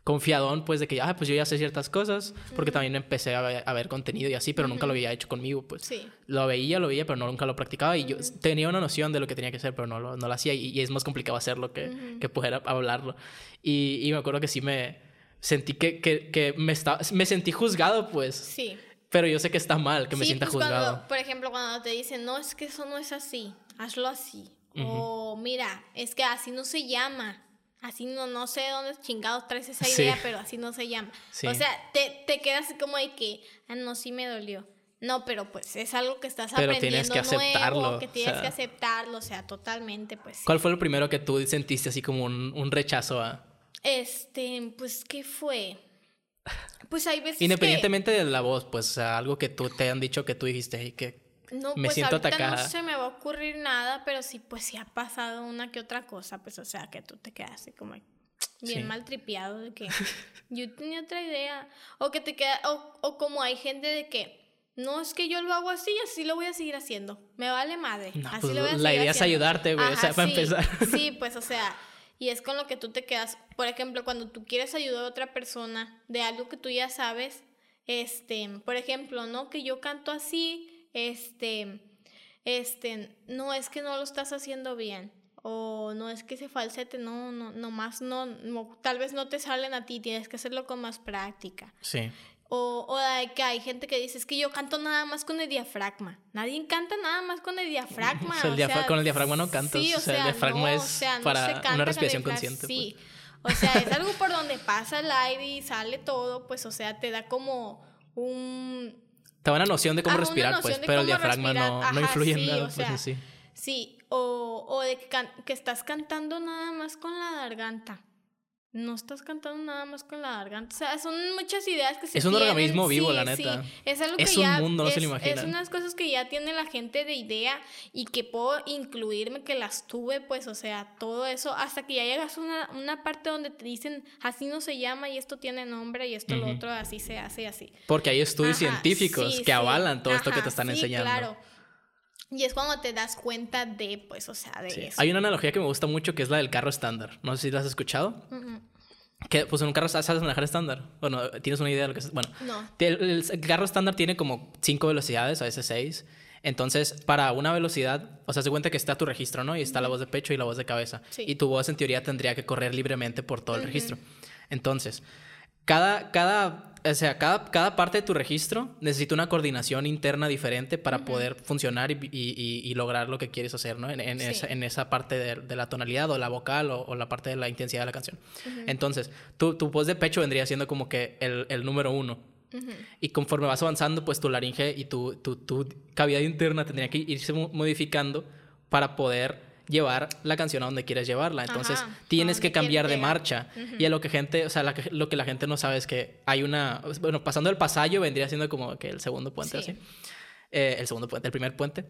confiadón, pues, de que, ah, pues yo ya sé ciertas cosas, porque también empecé a ver, a ver contenido y así, pero nunca lo había hecho conmigo, pues. Sí. Lo veía, lo veía, pero no, nunca lo practicaba y yo tenía una noción de lo que tenía que hacer, pero no lo, no lo hacía y, y es más complicado hacerlo que, que poder hablarlo. Y, y me acuerdo que sí me sentí que, que, que me, estaba, me sentí juzgado, pues, Sí. pero yo sé que está mal que me Sí, sienta pues juzgado. Cuando, por ejemplo, cuando te dicen, no, es que eso no es así, hazlo así. O mira, es que así no se llama. Así no, no sé dónde chingados traes esa Sí. idea, pero así no se llama. Sí. O sea, te, te quedas como de que, ah, no, sí me dolió. No, pero pues es algo que estás Pero aprendiendo tienes que aceptarlo, nuevo, que o tienes sea. que aceptarlo, o sea, totalmente, pues sí. ¿Cuál fue lo primero que tú sentiste así como un, un rechazo a, Este, pues, ¿qué fue? Pues hay veces Independientemente de la voz, pues, algo que tú te han dicho que tú dijiste y que No, me pues siento ahorita atacada. no se me va a ocurrir nada, pero sí, pues sí ha pasado una que otra cosa, pues o sea, que tú te quedas así como bien Sí. mal tripeado de que yo tenía otra idea. O que te queda, o, o como hay gente de que no es que yo lo hago así, así lo voy a seguir haciendo. Me vale madre. No, así pues, lo voy a la seguir idea es ayudarte, güey, o sea, para sí, empezar. Sí, pues o sea, y es con lo que tú te quedas. Por ejemplo, cuando tú quieres ayudar a otra persona de algo que tú ya sabes, este, por ejemplo, ¿no? Que yo canto así, este, este, no es que no lo estás haciendo bien. O no es que ese falsete, no, no, no, no, tal vez no te salen a ti, tienes que hacerlo con más práctica. sí. O, o de que hay gente que dice, es que yo canto nada más con el diafragma. Nadie canta nada más con el diafragma. O sea, el o diafra- sea, con el diafragma no cantas, Sí, o o sea, el diafragma no, es o sea, no para se una respiración consciente, pues. Sí. O sea, es algo por donde pasa el aire y sale todo, pues, o sea, te da como un... Te da una noción de cómo Ah, respirar, pues, pero el diafragma respirar. no, no influye sí, en nada, o pues sea, así. Sí, o, o de que, can- que estás cantando nada más con la garganta. No estás cantando nada más con la garganta. O sea, son muchas ideas que se Es un tienen. organismo vivo, Sí, la sí. neta. Es algo Es que un ya mundo, no se lo imaginan. Es unas cosas que ya tiene la gente de idea y que puedo incluirme, que las tuve, pues, o sea, todo eso, hasta que ya llegas a una, una parte donde te dicen, así no se llama y esto tiene nombre y esto lo Ujú. otro, así se hace y así. Porque hay estudios Ajá, científicos sí, que sí. avalan todo esto que te están sí, enseñando. Claro. Y es cuando te das cuenta de, pues, o sea, de Sí. eso. Hay una analogía que me gusta mucho que es la del carro estándar. No sé si la has escuchado. Ujú. Que, pues en un carro sabes manejar estándar. Bueno, tienes una idea de lo que es. Bueno, No. el, el- carro estándar tiene como cinco velocidades, a veces seis. Entonces, para una velocidad, o sea, se cuenta que está tu registro, ¿no? Y está la voz de pecho y la voz de cabeza. Sí. Y tu voz, en teoría, tendría que correr libremente por todo el registro. Entonces, cada, cada, o sea, cada, cada parte de tu registro necesita una coordinación interna diferente para poder funcionar y, y- y- lograr lo que quieres hacer, ¿no? En, en Sí. esa, en esa parte de, de la tonalidad o la vocal o, o la parte de la intensidad de la canción. Entonces, tu, tu voz de pecho vendría siendo como que el, el número uno. Y conforme vas avanzando, pues tu laringe y tu, tu, tu cavidad interna tendría que irse mo- modificando para poder llevar la canción a donde quieres llevarla. Entonces, Ajá, tienes que cambiar de marcha. Y a lo que gente, o sea, la lo que la gente no sabe es que hay una, bueno, pasando el pasallo vendría siendo como que el segundo puente, Sí. así. Eh, el segundo puente, el primer puente.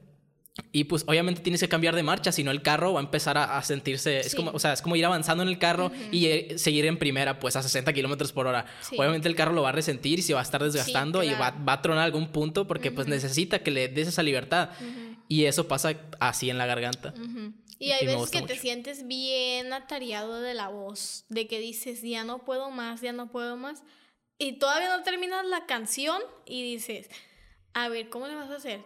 Y pues obviamente tienes que cambiar de marcha, si no el carro va a empezar a, a sentirse, es como, o sea, es como ir avanzando en el carro y eh, seguir en primera, pues a 60 kilómetros por hora. Sí. Obviamente el carro lo va a resentir y se va a estar desgastando y va, va a tronar algún punto porque pues necesita que le des esa libertad. Y eso pasa así en la garganta. Y hay Y veces que te sientes bien atareado de la voz, de que dices, ya no puedo más, ya no puedo más. Y todavía no terminas la canción y dices, a ver, ¿cómo le vas a hacer?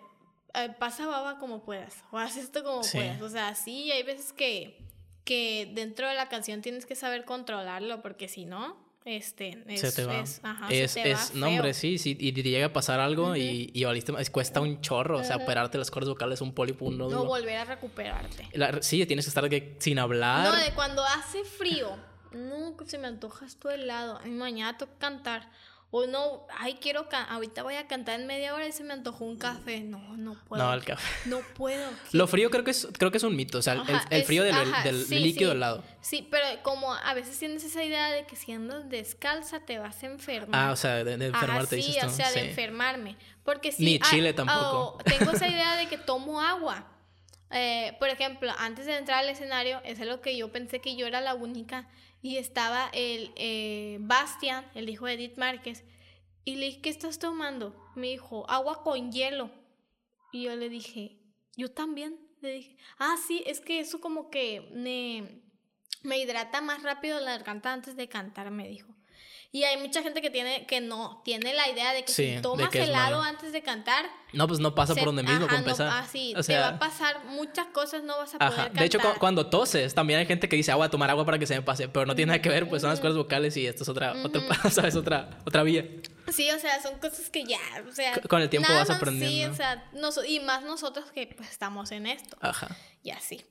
Eh, pasa baba como puedas, o haz esto como Sí. puedas. O sea, sí, hay veces que, que dentro de la canción tienes que saber controlarlo, porque si no, este, es, se te va. es, ajá, se es, te va no, hombre, sí, sí. Y te llega a pasar algo y, y valiste, es, cuesta un chorro. O sea, operarte las cuerdas vocales, un pólipo, un No nódulo. volver a recuperarte. La- sí, tienes que estar de- sin hablar. No, de cuando hace frío. No, que se me antoja esto helado. Ay, mañana tengo que cantar. O no, ay, quiero ahorita voy a cantar en media hora y se me antojó un café. No, no puedo. No, el café. No puedo. Lo frío creo que es, creo que es un mito. O sea, el- Ajá, frío del, ajá, del sí, líquido sí. Sí, pero como a veces tienes esa idea de que si andas descalza te vas a enfermar. Ah, o sea, de, de Ajá, enfermarte, sí, dices tú. o sea, de Sí. enfermarme. Porque si... Ni ah, chile tampoco. oh, tengo esa idea de que tomo agua. Eh, por ejemplo, antes de entrar al escenario, eso es lo que yo pensé que yo era la única. Y estaba el eh, Bastian, el hijo de Edith Márquez. Y le dije, ¿qué estás tomando? Me dijo, agua con hielo. Y yo le dije, yo también. Le dije, ah, sí, es que eso como que me, me hidrata más rápido la garganta antes de cantar, me dijo. Y hay mucha gente que tiene que no, tiene la idea de que Sí, si tomas que helado malo. antes de cantar, No, pues no pasa se- por donde mismo, ajá, para no, empezar. ah, sí, o te va sea, a pasar muchas cosas, no vas a poder ajá. cantar. De hecho, cu- cuando toses, también hay gente que dice, ah, voy a tomar agua para que se me pase. Pero no tiene nada que ver, pues son las cuerdas vocales y esto es otra, otra, ¿sabes? Otra, otra vía. Sí, o sea, son cosas que ya, o sea... C- con el tiempo vas aprendiendo. Sí, o sea, nos- y más nosotros que pues estamos en esto, Ajá. y así.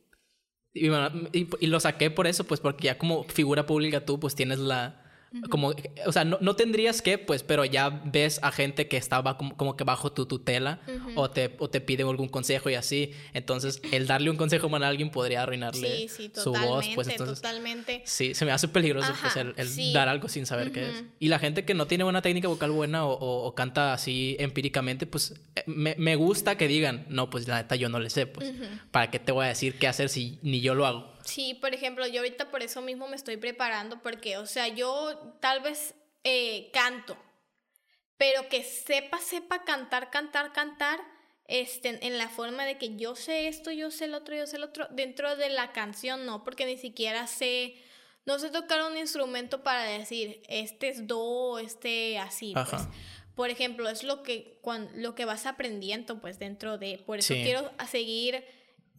Y, bueno, y, y lo saqué por eso, pues porque ya como figura pública tú, pues tienes la, Como, o sea, no, no, tendrías que, pues, pero ya ves a gente que estaba como, como que bajo tu tutela o, te, o te pide algún consejo y así. Entonces, el darle un consejo mal a alguien podría arruinarle su voz. Pues entonces, totalmente. Sí, se me hace peligroso pues, el, dar algo sin saber qué es. Y la gente que no tiene una técnica vocal buena o, o, canta así empíricamente, pues eh, me, me, gusta que digan, no, pues la neta yo no le sé, pues, ¿para qué te voy a decir qué hacer si ni yo lo hago? Sí, por ejemplo, yo ahorita por eso mismo me estoy preparando porque, o sea, yo tal vez eh, canto, pero que sepa, sepa cantar, cantar, cantar, este, en la forma de que yo sé esto, yo sé el otro, yo sé el otro, dentro de la canción no, porque ni siquiera sé, no sé tocar un instrumento para decir, este es do, este así, pues. Por ejemplo, es lo que, cuando, lo que vas aprendiendo, pues, dentro de, por eso quiero seguir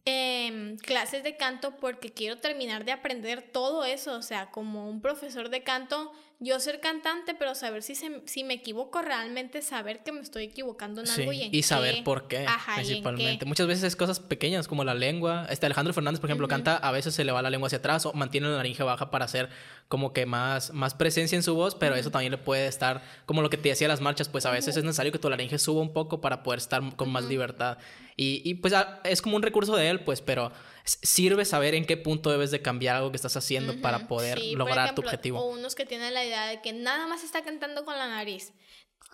eh, clases de canto porque quiero terminar de aprender todo eso, o sea, como un profesor de canto yo ser cantante, pero saber si, si me equivoco realmente, saber que me estoy equivocando en algo y en Y saber por qué, principalmente. Muchas veces es cosas pequeñas como la lengua. Este Alejandro Fernández, por ejemplo, canta, a veces se le va la lengua hacia atrás o mantiene la laringe baja para hacer como que más, más presencia en su voz, pero eso también le puede estar, como lo que te decía las marchas, pues a veces es necesario que tu laringe suba un poco para poder estar con más libertad. Y, y pues es como un recurso de él, pues, pero sirve saber en qué punto debes de cambiar algo que estás haciendo para poder lograr tu objetivo. O unos que tienen la idea de que nada más está cantando con la nariz.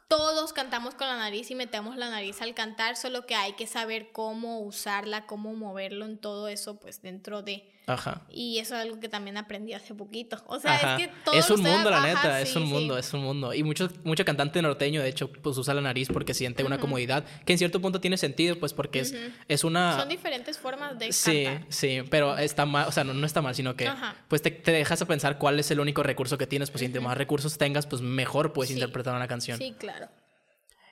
Todos cantamos con la nariz y metemos la nariz al cantar, solo que hay que saber cómo usarla, cómo moverlo en todo eso, pues dentro de... Ajá. Y eso es algo que también aprendí hace poquito. O sea, es que todo Es un mundo, la neta, es un mundo, es un mundo. Y mucho, mucho cantante norteño, de hecho, pues usa la nariz porque siente una comodidad, que en cierto punto tiene sentido, pues porque es, es una... Son diferentes formas de sí, cantar. Sí, pero está mal, o sea, no, no está mal, sino que pues te, te, dejas a pensar cuál es el único recurso que tienes, pues si entre más recursos tengas, pues mejor puedes interpretar una canción. Sí, claro.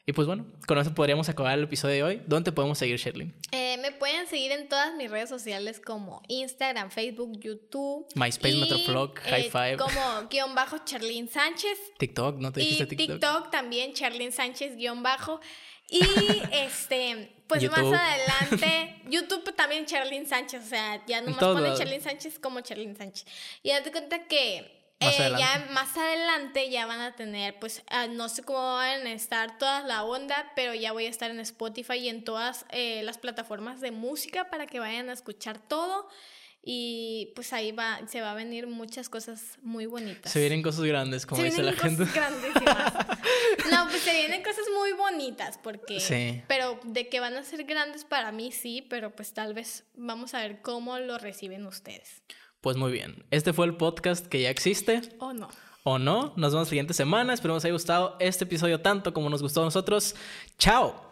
Y pues bueno, con eso podríamos acabar el episodio de hoy. ¿Dónde podemos seguir, Sherlyn? Eh, me pueden seguir en todas mis redes sociales como Instagram, Facebook, YouTube. MySpace, Metroflog, High eh, Five. Como guion bajo Charlene Sánchez. TikTok, ¿no te dijiste y TikTok? TikTok también, Charlene Sánchez guion bajo. Y este, pues más adelante, YouTube también Charlene Sánchez, o sea, ya nomás pone Charlene Sánchez como Charlene Sánchez. Y date cuenta que eh, ya más adelante ya van a tener, pues ah, no sé cómo van a estar todas la onda, pero ya voy a estar en Spotify y en todas eh, las plataformas de música para que vayan a escuchar todo. Y pues ahí va, se va a venir muchas cosas muy bonitas. Se vienen cosas grandes, como dice la gente. grandísimas. no, pues se vienen cosas muy bonitas, porque. Sí. Pero de que van a ser grandes para mí, sí, pero pues tal vez vamos a ver cómo lo reciben ustedes. Pues muy bien. Este fue el podcast que ya existe. O no. O no. Nos vemos la siguiente semana. Espero que haya gustado este episodio tanto como nos gustó a nosotros. ¡Chao!